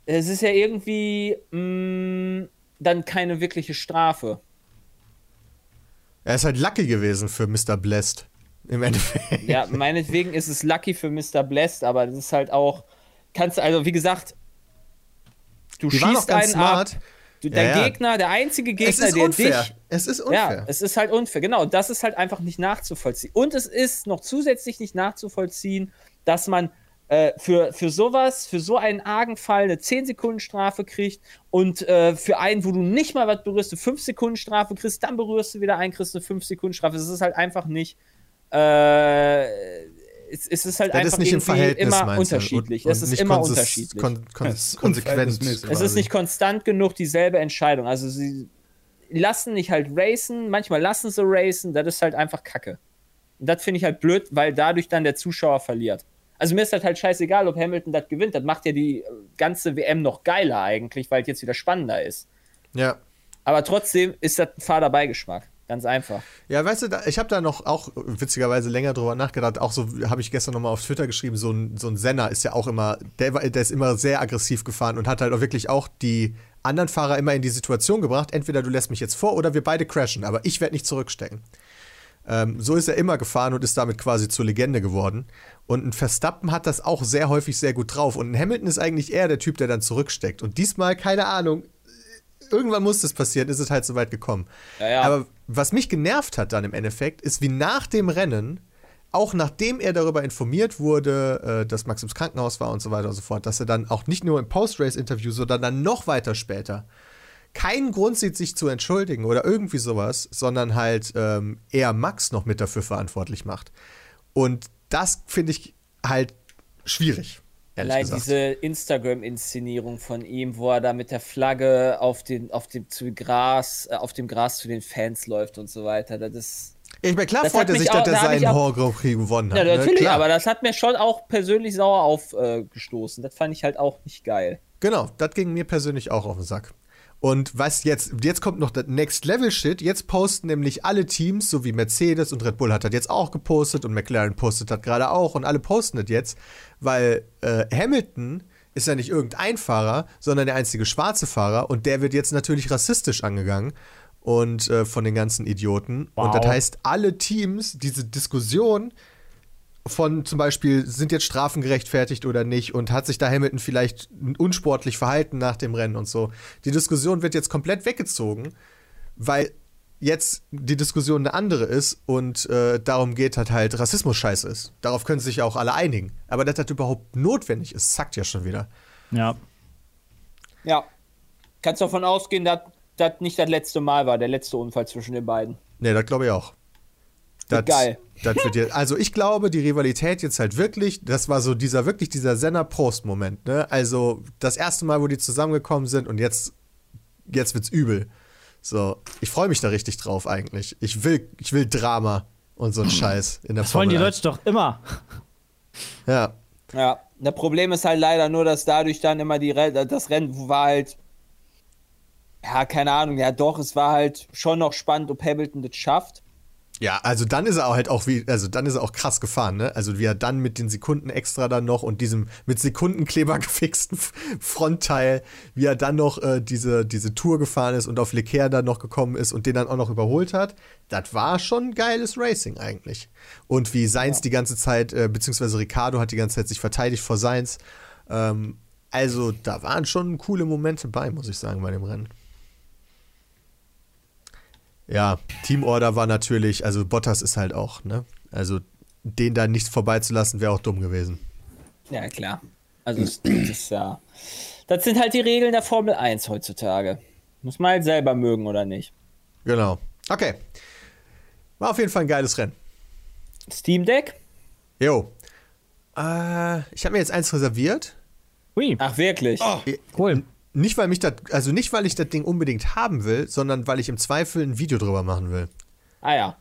es ist ja irgendwie mh, dann keine wirkliche Strafe. Er ist halt lucky gewesen für Mr. Blessed. Im Endeffekt. Ja, meinetwegen ist es lucky für Mr. Blessed, aber das ist halt auch, kannst du, also wie gesagt, du Die waren auch schießt ganz einen smart. ab, du, dein Ja, ja. Gegner, der einzige Gegner, ist der unfair. dich Es ist unfair. Ja, es ist halt unfair, genau. Das ist halt einfach nicht nachzuvollziehen. Und es ist noch zusätzlich nicht nachzuvollziehen, dass man äh, für, für sowas, für so einen argen Fall eine 10-Sekunden-Strafe kriegt und äh, für einen, wo du nicht mal was berührst, eine 5-Sekunden-Strafe kriegst, dann berührst du wieder einen, kriegst eine 5-Sekunden-Strafe. Es ist halt einfach nicht. Äh, es, es ist halt Das einfach ist nicht im Verhältnis, immer unterschiedlich. Und- es ist nicht immer unterschiedlich. Kon kon es ist konsequent. Es ist nicht konstant genug dieselbe Entscheidung. Also sie lassen nicht halt racen, manchmal lassen sie racen, das ist halt einfach Kacke. Und das finde ich halt blöd, weil dadurch dann der Zuschauer verliert. Also mir ist das halt scheißegal, ob Hamilton das gewinnt. Das macht ja die ganze WM noch geiler eigentlich, weil es jetzt wieder spannender ist. Ja. Aber trotzdem ist das ein fader Beigeschmack. Ganz einfach. Ja, weißt du, da, ich habe da noch auch witzigerweise länger drüber nachgedacht. Auch so habe ich gestern noch mal auf Twitter geschrieben, so ein, so ein Senna ist ja auch immer, der, der ist immer sehr aggressiv gefahren und hat halt auch wirklich auch die anderen Fahrer immer in die Situation gebracht, entweder du lässt mich jetzt vor oder wir beide crashen, aber ich werde nicht zurückstecken. Ähm, so ist er immer gefahren und ist damit quasi zur Legende geworden. Und ein Verstappen hat das auch sehr häufig sehr gut drauf. Und ein Hamilton ist eigentlich eher der Typ, der dann zurücksteckt. Und diesmal, keine Ahnung, irgendwann muss das passieren, ist es halt so weit gekommen. Ja, ja. Aber was mich genervt hat dann im Endeffekt, ist, wie nach dem Rennen, auch nachdem er darüber informiert wurde, äh, dass Max im Krankenhaus war und so weiter und so fort, dass er dann auch nicht nur im Post-Race-Interview, sondern dann noch weiter später keinen Grund sieht, sich zu entschuldigen oder irgendwie sowas, sondern halt ähm, eher Max noch mit dafür verantwortlich macht. Und das finde ich halt schwierig. Allein gesagt. diese Instagram-Inszenierung von ihm, wo er da mit der Flagge auf, den, auf, dem, zu Gras, äh, auf dem Gras zu den Fans läuft und so weiter, das ist. ich meine, klar das freut er sich, dass er seinen auch- Horror Grand Prix gewonnen hat. Ja, ne? natürlich, Klar. aber das hat mir schon auch persönlich sauer aufgestoßen. das fand ich halt auch nicht geil. Genau, das ging mir persönlich auch auf den Sack. Und was jetzt, jetzt kommt noch das Next Level Shit. Jetzt posten nämlich alle Teams, so wie Mercedes und Red Bull hat das jetzt auch gepostet und McLaren postet das gerade auch und alle posten das jetzt, weil äh, Hamilton ist ja nicht irgendein Fahrer, sondern der einzige schwarze Fahrer und der wird jetzt natürlich rassistisch angegangen und äh, von den ganzen Idioten. Und Wow. das heißt, alle Teams, diese Diskussion von zum Beispiel, sind jetzt Strafen gerechtfertigt oder nicht und hat sich da Hamilton vielleicht unsportlich verhalten nach dem Rennen und so. Die Diskussion wird jetzt komplett weggezogen, weil jetzt die Diskussion eine andere ist und äh, darum geht, dass halt Rassismus scheiße ist. Darauf können sich ja auch alle einigen. Aber dass das überhaupt notwendig ist, zackt ja schon wieder. Ja. Ja. Kannst davon ausgehen, dass das nicht das letzte Mal war, der letzte Unfall zwischen den beiden. Nee, das glaube ich auch. Wird geil. Das wird jetzt, also ich glaube, die Rivalität jetzt halt wirklich, das war so dieser wirklich dieser Senna-Prost-Moment, ne? Also das erste Mal, wo die zusammengekommen sind und jetzt, jetzt wird's übel. So, ich freue mich da richtig drauf eigentlich. Ich will, ich will Drama und so ein Scheiß in der Das wollen die Formel Leute doch immer. 1. Ja. Ja. Das Problem ist halt leider nur, dass dadurch dann immer die Re das Rennen war halt. Ja, keine Ahnung, ja doch, es war halt schon noch spannend, ob Hamilton das schafft. Ja, also dann ist er auch halt auch wie, also dann ist er auch krass gefahren, ne? Also wie er dann mit den Sekunden extra dann noch und diesem mit Sekundenkleber gefixten Frontteil, wie er dann noch äh, diese, diese Tour gefahren ist und auf Leclerc dann noch gekommen ist und den dann auch noch überholt hat, das war schon geiles Racing eigentlich. Und wie Sainz die ganze Zeit, äh, beziehungsweise Ricardo hat die ganze Zeit sich verteidigt vor Sainz. Ähm, also da waren schon coole Momente bei, muss ich sagen, bei dem Rennen. Ja, Teamorder war natürlich, also Bottas ist halt auch, ne? Also den da nicht vorbeizulassen, wäre auch dumm gewesen. Ja, klar. Also, das, das ist ja. Das sind halt die Regeln der Formel 1 heutzutage. Muss man halt selber mögen oder nicht. Genau. Okay. War auf jeden Fall ein geiles Rennen. Steam Deck? Jo. Äh, ich habe mir jetzt eins reserviert. Hui, Ach, wirklich? cool. Nicht, weil mich das, also nicht, weil ich das Ding unbedingt haben will, sondern weil ich im Zweifel ein Video drüber machen will. Ah ja.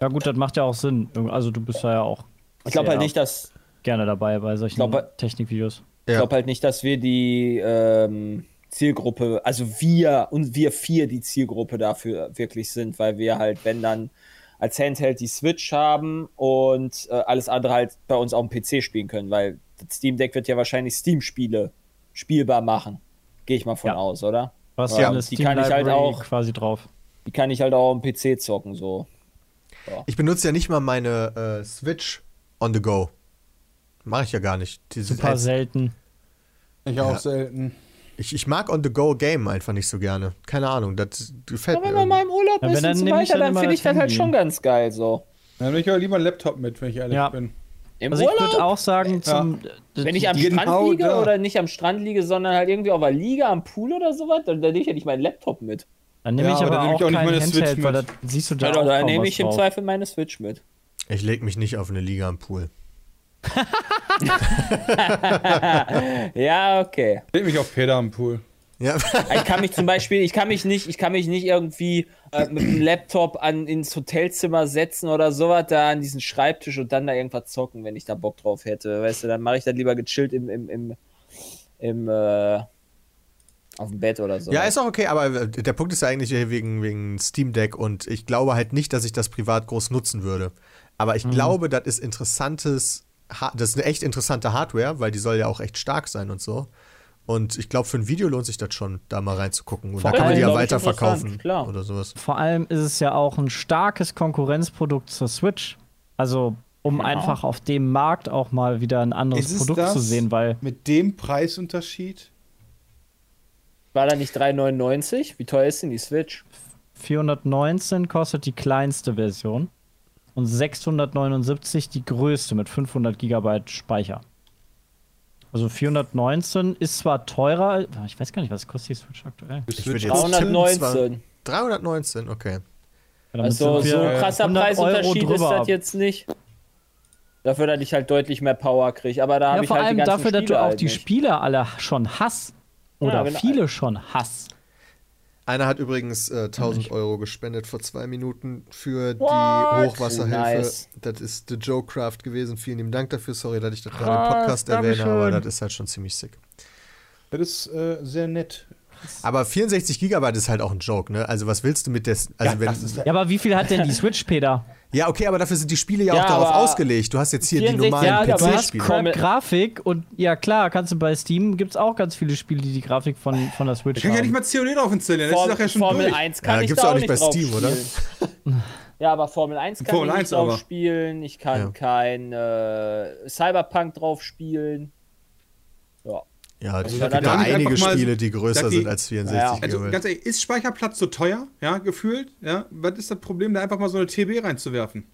Ja gut, das macht ja auch Sinn. Also du bist da ja auch Ich glaube halt nicht, dass. gerne dabei bei solchen glaube- Technikvideos. Ich Ja. glaube halt nicht, dass wir die ähm, Zielgruppe, also wir und wir vier die Zielgruppe dafür wirklich sind, weil wir halt, wenn dann als Handheld die Switch haben und äh, alles andere halt bei uns auf dem PC spielen können, weil das Steam Deck wird ja wahrscheinlich Steam-Spiele spielbar machen. Gehe ich mal von Ja. aus, oder? Was Ja, die kann ich halt auch- quasi drauf. Die kann ich halt auch am PC zocken, so. Ich benutze ja nicht mal meine äh, Switch on the go. Mache ich ja gar nicht. Dieses Super als- selten. Ich auch Ja. selten. ich, ich mag on the go Game einfach nicht so gerne. Keine Ahnung, das gefällt Ja, mir. wenn man mal im Urlaub Ja, ist und so weiter, dann dann finde ich das halt schon ganz geil, so. Dann nehme ich aber lieber einen Laptop mit, wenn ich ehrlich Ja. bin. Im Also ich Urlaub? würde auch sagen, zum, Wenn ich am Genau Strand liege da. oder nicht am Strand liege, sondern halt irgendwie auf der Liege am Pool oder sowas, dann, dann nehme ich ja nicht meinen Laptop mit. dann nehme Ja, ich aber aber auch ich auch nicht meine Switch Handheld, weil mit. siehst du da Ja, auch doch, dann nehme ich im drauf. Zweifel meine Switch mit. Ich lege mich nicht auf eine Liga am Pool. Ja, okay. Leg mich auf Peter am Pool. Ja, Ich kann mich zum Beispiel, ich kann mich nicht, ich kann mich nicht irgendwie äh, mit dem Laptop an, ins Hotelzimmer setzen oder sowas, da an diesen Schreibtisch und dann da irgendwas zocken, wenn ich da Bock drauf hätte. Weißt du, dann mache ich das lieber gechillt im, im, im, im äh, auf dem Bett oder so. ja, ist auch okay, aber der Punkt ist ja eigentlich wegen, wegen Steam Deck und ich glaube halt nicht, dass ich das privat groß nutzen würde. Aber ich glaube, das ist interessantes, das ist eine echt interessante Hardware, weil die soll ja auch echt stark sein und so. Und ich glaube, für ein Video lohnt sich das schon, da mal reinzugucken. Und Vor da kann man die ja weiterverkaufen oder sowas. Vor allem ist es ja auch ein starkes Konkurrenzprodukt zur Switch. Also um einfach auf dem Markt auch mal wieder ein anderes Ist es Produkt das? zu sehen, weil Mit dem Preisunterschied? War da nicht 3,99? Wie teuer ist denn die Switch? 419 kostet die kleinste Version und 679 die größte mit 500 Gigabyte Speicher. Also 419 ist zwar teurer, ich weiß gar nicht, was kostet die Switch aktuell? Ich würde jetzt tippen, 319. 319, okay. Ja, Also so krasser 100 Preisunterschied ist das jetzt nicht. Dafür, dass ich halt deutlich mehr Power kriege. Aber da habe Ja, ich vor halt allem die ganzen dafür, dass du auch halt die nicht. Spiele alle schon hast. Oder Ja, wenn- viele schon hast. Einer hat übrigens äh, 1000 Euro gespendet vor zwei Minuten für What? die Hochwasserhilfe. Nice. Das ist The Joe Craft gewesen. Vielen lieben Dank dafür. Sorry, dass ich das gerade im Podcast erwähne, Dankeschön. aber das ist halt schon ziemlich sick. Das ist äh, sehr nett. Aber 64 Gigabyte ist halt auch ein Joke, ne? Also was willst du mit der... Also Ja, wenn, das ist Ja, aber wie viel hat denn die Switch, Peter? Ja, okay, aber dafür sind die Spiele ja, Ja, auch darauf aber ausgelegt. Du hast jetzt hier 64 die normalen Ja, aber du hast PC-Spiele. Komm- Crap Grafik und ja klar, kannst du bei Steam gibt's auch ganz viele Spiele, die die Grafik von, von der Switch Ich kann ja haben. nicht mal COD drauf installieren. Das ist Form, doch ja schon Formel durch. 1 kann Ja, ich gibt's da auch auch nicht bei drauf Steam, oder? spielen. Ja, aber Formel 1 kann Formel ich 1 nicht drauf aber. spielen. Ich kann Ja. kein äh, Cyberpunk drauf spielen. Ja. Also es da gibt einige mal- Spiele, die größer die- sind als 64 Ja. Also GB. ganz ehrlich, ist Speicherplatz so teuer? Ja, gefühlt? Ja. Was ist das Problem, da einfach mal so eine TB reinzuwerfen?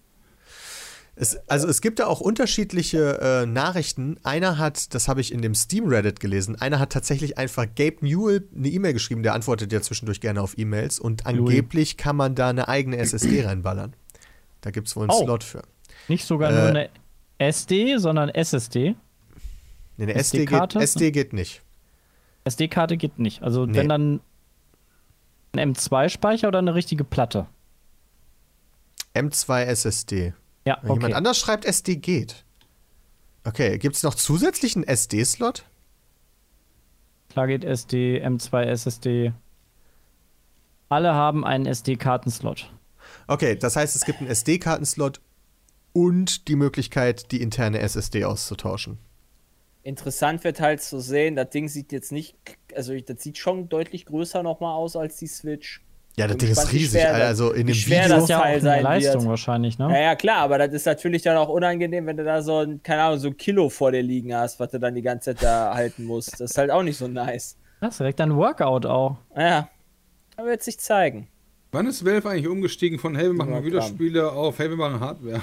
Es, also es gibt da auch unterschiedliche äh, Nachrichten. Einer hat, das habe ich in dem Steam Reddit gelesen, einer hat tatsächlich einfach Gabe Newell eine E-Mail geschrieben, der antwortet ja zwischendurch gerne auf E-Mails und angeblich kann man da eine eigene SSD reinballern. Da gibt es wohl einen Oh. Slot für. Nicht sogar Äh, nur eine SD, sondern SSD. Nee, eine SD geht, SD-Karte? SD geht nicht. SD-Karte geht nicht. Also Nee. wenn dann ein M2-Speicher oder eine richtige Platte. M2 SSD. Ja, Wenn Jemand okay. anders schreibt, SD geht. Okay, gibt es noch zusätzlichen SD-Slot? Klar geht SD, M2 SSD. Alle haben einen SD-Kartenslot. Okay, das heißt, es gibt einen SD-Kartenslot und die Möglichkeit, die interne SSD auszutauschen. Interessant wird halt zu sehen, das Ding sieht jetzt nicht, also das sieht schon deutlich größer nochmal aus als die Switch. Ja, das Ding ist riesig. schwer das- Also in dem schwer Video. das ist ja auch Teil eine sein Leistung wird. wahrscheinlich, ne? Ja, ja, klar, aber das ist natürlich dann auch unangenehm, wenn du da so ein, keine Ahnung, so ein Kilo vor dir liegen hast, was du dann die ganze Zeit da halten musst. Das ist halt auch nicht so nice. Das ist direkt ein Workout auch. Ja, da wird sich zeigen. Wann ist Valve eigentlich umgestiegen von hey, wir machen. Videospiele auf hey, wir machen Hardware?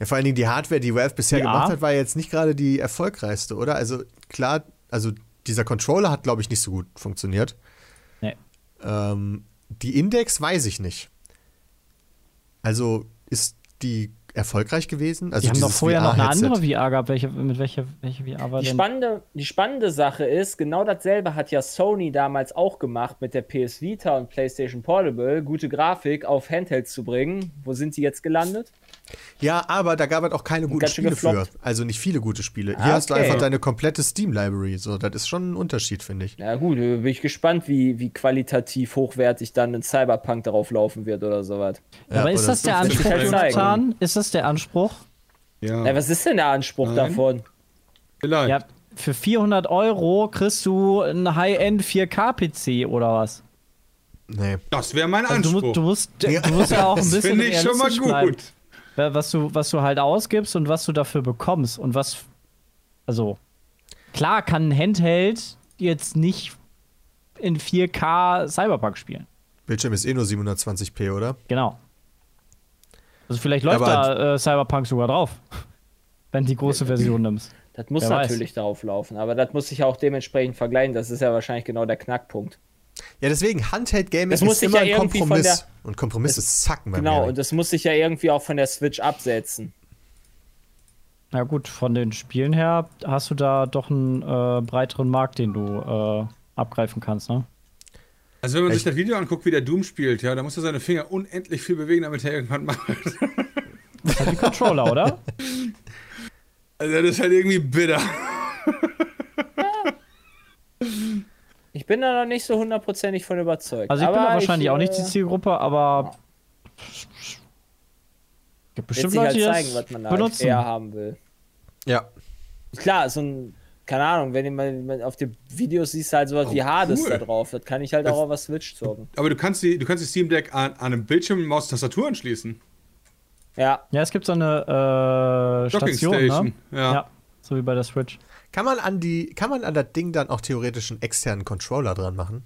Ja, vor allen Dingen die Hardware, die Valve bisher Ja. gemacht hat, war jetzt nicht gerade die erfolgreichste, oder? Also klar, also dieser Controller hat, glaube ich, nicht so gut funktioniert. Nee. Ähm, die Index weiß ich nicht. Also ist die erfolgreich gewesen? Also Die haben doch vorher noch eine andere VR gehabt. Welche, mit welcher, welche VR war Die denn? spannende, die spannende Sache ist, genau dasselbe hat ja Sony damals auch gemacht mit der PS Vita und PlayStation Portable, gute Grafik auf Handhelds zu bringen. Wo sind die jetzt gelandet? Ja, aber da gab es auch keine guten Spiele für. gefloppt. Also nicht viele gute Spiele. Hier Ah, hast du okay. einfach deine komplette Steam-Library. So, das ist schon ein Unterschied, finde ich. Na gut, äh, bin ich gespannt, wie, wie qualitativ hochwertig dann ein Cyberpunk darauf laufen wird oder sowas. Ja, Aber ist das der Anspruch. Jonathan? Ist das der Anspruch? Ja, Na, was ist denn der Anspruch Nein. davon? vielleicht. Ja, für 400 Euro kriegst du einen High-End 4K-PC oder was? Nee. Das wäre mein Also du, Anspruch. mu- du, musst, du musst ja auch ein das bisschen finde ich schon mal realistisch bleiben. Was du, was du halt ausgibst und was du dafür bekommst und was. Also, klar kann ein Handheld jetzt nicht in 4K Cyberpunk spielen. Bildschirm ist eh nur 720p, oder? Genau. Also, vielleicht läuft Aber- da äh, Cyberpunk sogar drauf. Wenn du die große Version nimmst. Das muss Wer weiß. natürlich darauf laufen, aber das muss sich auch dementsprechend vergleichen. Das ist ja wahrscheinlich genau der Knackpunkt. Ja, deswegen Handheld Gaming Das muss ist sich immer ja ein Kompromiss. der- und Kompromisse zacken bei Genau, mir. und das muss sich ja irgendwie auch von der Switch absetzen. Na gut, von den Spielen her hast du da doch einen äh, breiteren Markt, den du äh, abgreifen kannst, ne? Also wenn man sich Echt? das Video anguckt, wie der Doom spielt, ja, da muss er seine Finger unendlich viel bewegen, damit er irgendwann macht. Das halt die Controller, oder? Also das ist halt irgendwie bitter. Ich bin da noch nicht so hundertprozentig von überzeugt. Also ich bin aber da wahrscheinlich ich, auch nicht die äh, Zielgruppe, aber gibt Wird bestimmt halt Leute, die zeigen, das was man da benutzen. eher haben will. Ja. Klar, so ein, keine Ahnung, wenn du mal auf den Videos siehst, halt sowas wie Hades cool. da drauf. Das kann ich halt auch auf der Switch zocken. Aber du kannst die, du kannst die Steam Deck an, an einem Bildschirm, Maus, Tastatur anschließen. Ja, Ja, es gibt so eine äh, Station, Station. ne? Ja. so wie bei der Switch. Kann man an die, kann man an das Ding dann auch theoretisch einen externen Controller dran machen?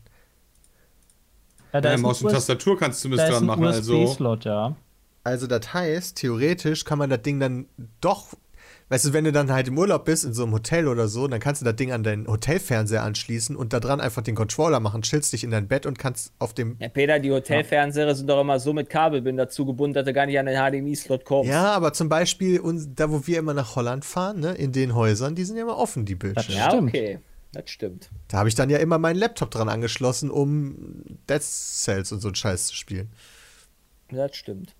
Ja, Ja, ist ein Maus und Tastatur kannst du da zumindest ist dran ein machen. Also, ja. Also das heißt, theoretisch kann man das Ding dann doch, weißt du, wenn du dann halt im Urlaub bist, in so einem Hotel oder so, dann kannst du das Ding an deinen Hotelfernseher anschließen und da dran einfach den Controller machen, chillst dich in dein Bett und kannst auf dem ja Peter, die Hotelfernseher sind doch immer so mit Kabelbinder zugebunden, dass du gar nicht an den HDMI-Slot kommst. Ja, aber zum Beispiel, da wo wir immer nach Holland fahren, ne, in den Häusern, die sind ja immer offen, die Bildschirme. Ja, Stimmt. okay. Das stimmt. Da habe ich dann ja immer meinen Laptop dran angeschlossen, um Dead Cells und so einen Scheiß zu spielen. Das stimmt.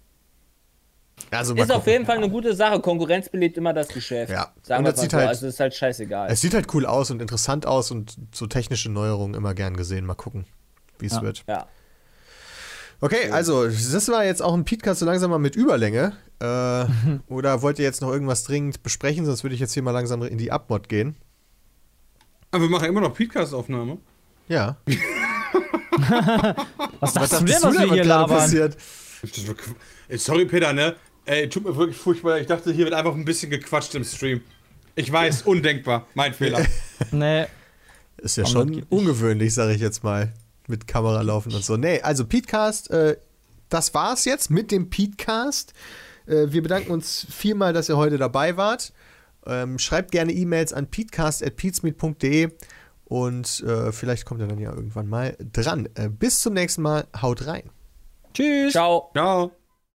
Also Ist auf gucken. jeden Fall eine gute Sache. Konkurrenz belebt immer das Geschäft. Ja. Sagen Und wir das mal sieht so. halt- also ist halt scheißegal. Es sieht halt cool aus und interessant aus und so technische Neuerungen immer gern gesehen. Mal gucken, wie es Ja. wird. ja. Okay, also das war jetzt auch ein Podcast so langsam mal mit Überlänge. Äh, oder wollt ihr jetzt noch irgendwas dringend besprechen? Sonst würde ich jetzt hier mal langsam in die Abmod gehen. aber wir machen immer noch Podcast-Aufnahme. Ja. Was du dachtest denn, was wir hier labern? passiert? Sorry, Peter, ne? Ey, tut mir wirklich furchtbar. Ich dachte, hier wird einfach ein bisschen gequatscht im Stream. Ich weiß, undenkbar. Mein Fehler. Nee, Ist ja Aber schon ungewöhnlich, sage ich jetzt mal. Mit Kamera laufen und so. Nee, also Petecast, äh, das war's jetzt mit dem Petecast. Äh, wir bedanken uns vielmal, dass ihr heute dabei wart. Ähm, schreibt gerne E-Mails an peatcast.peatsmeet.de und äh, vielleicht kommt ihr dann ja irgendwann mal dran. Äh, bis zum nächsten Mal. Haut rein. tschüss. Ciao. Ciao.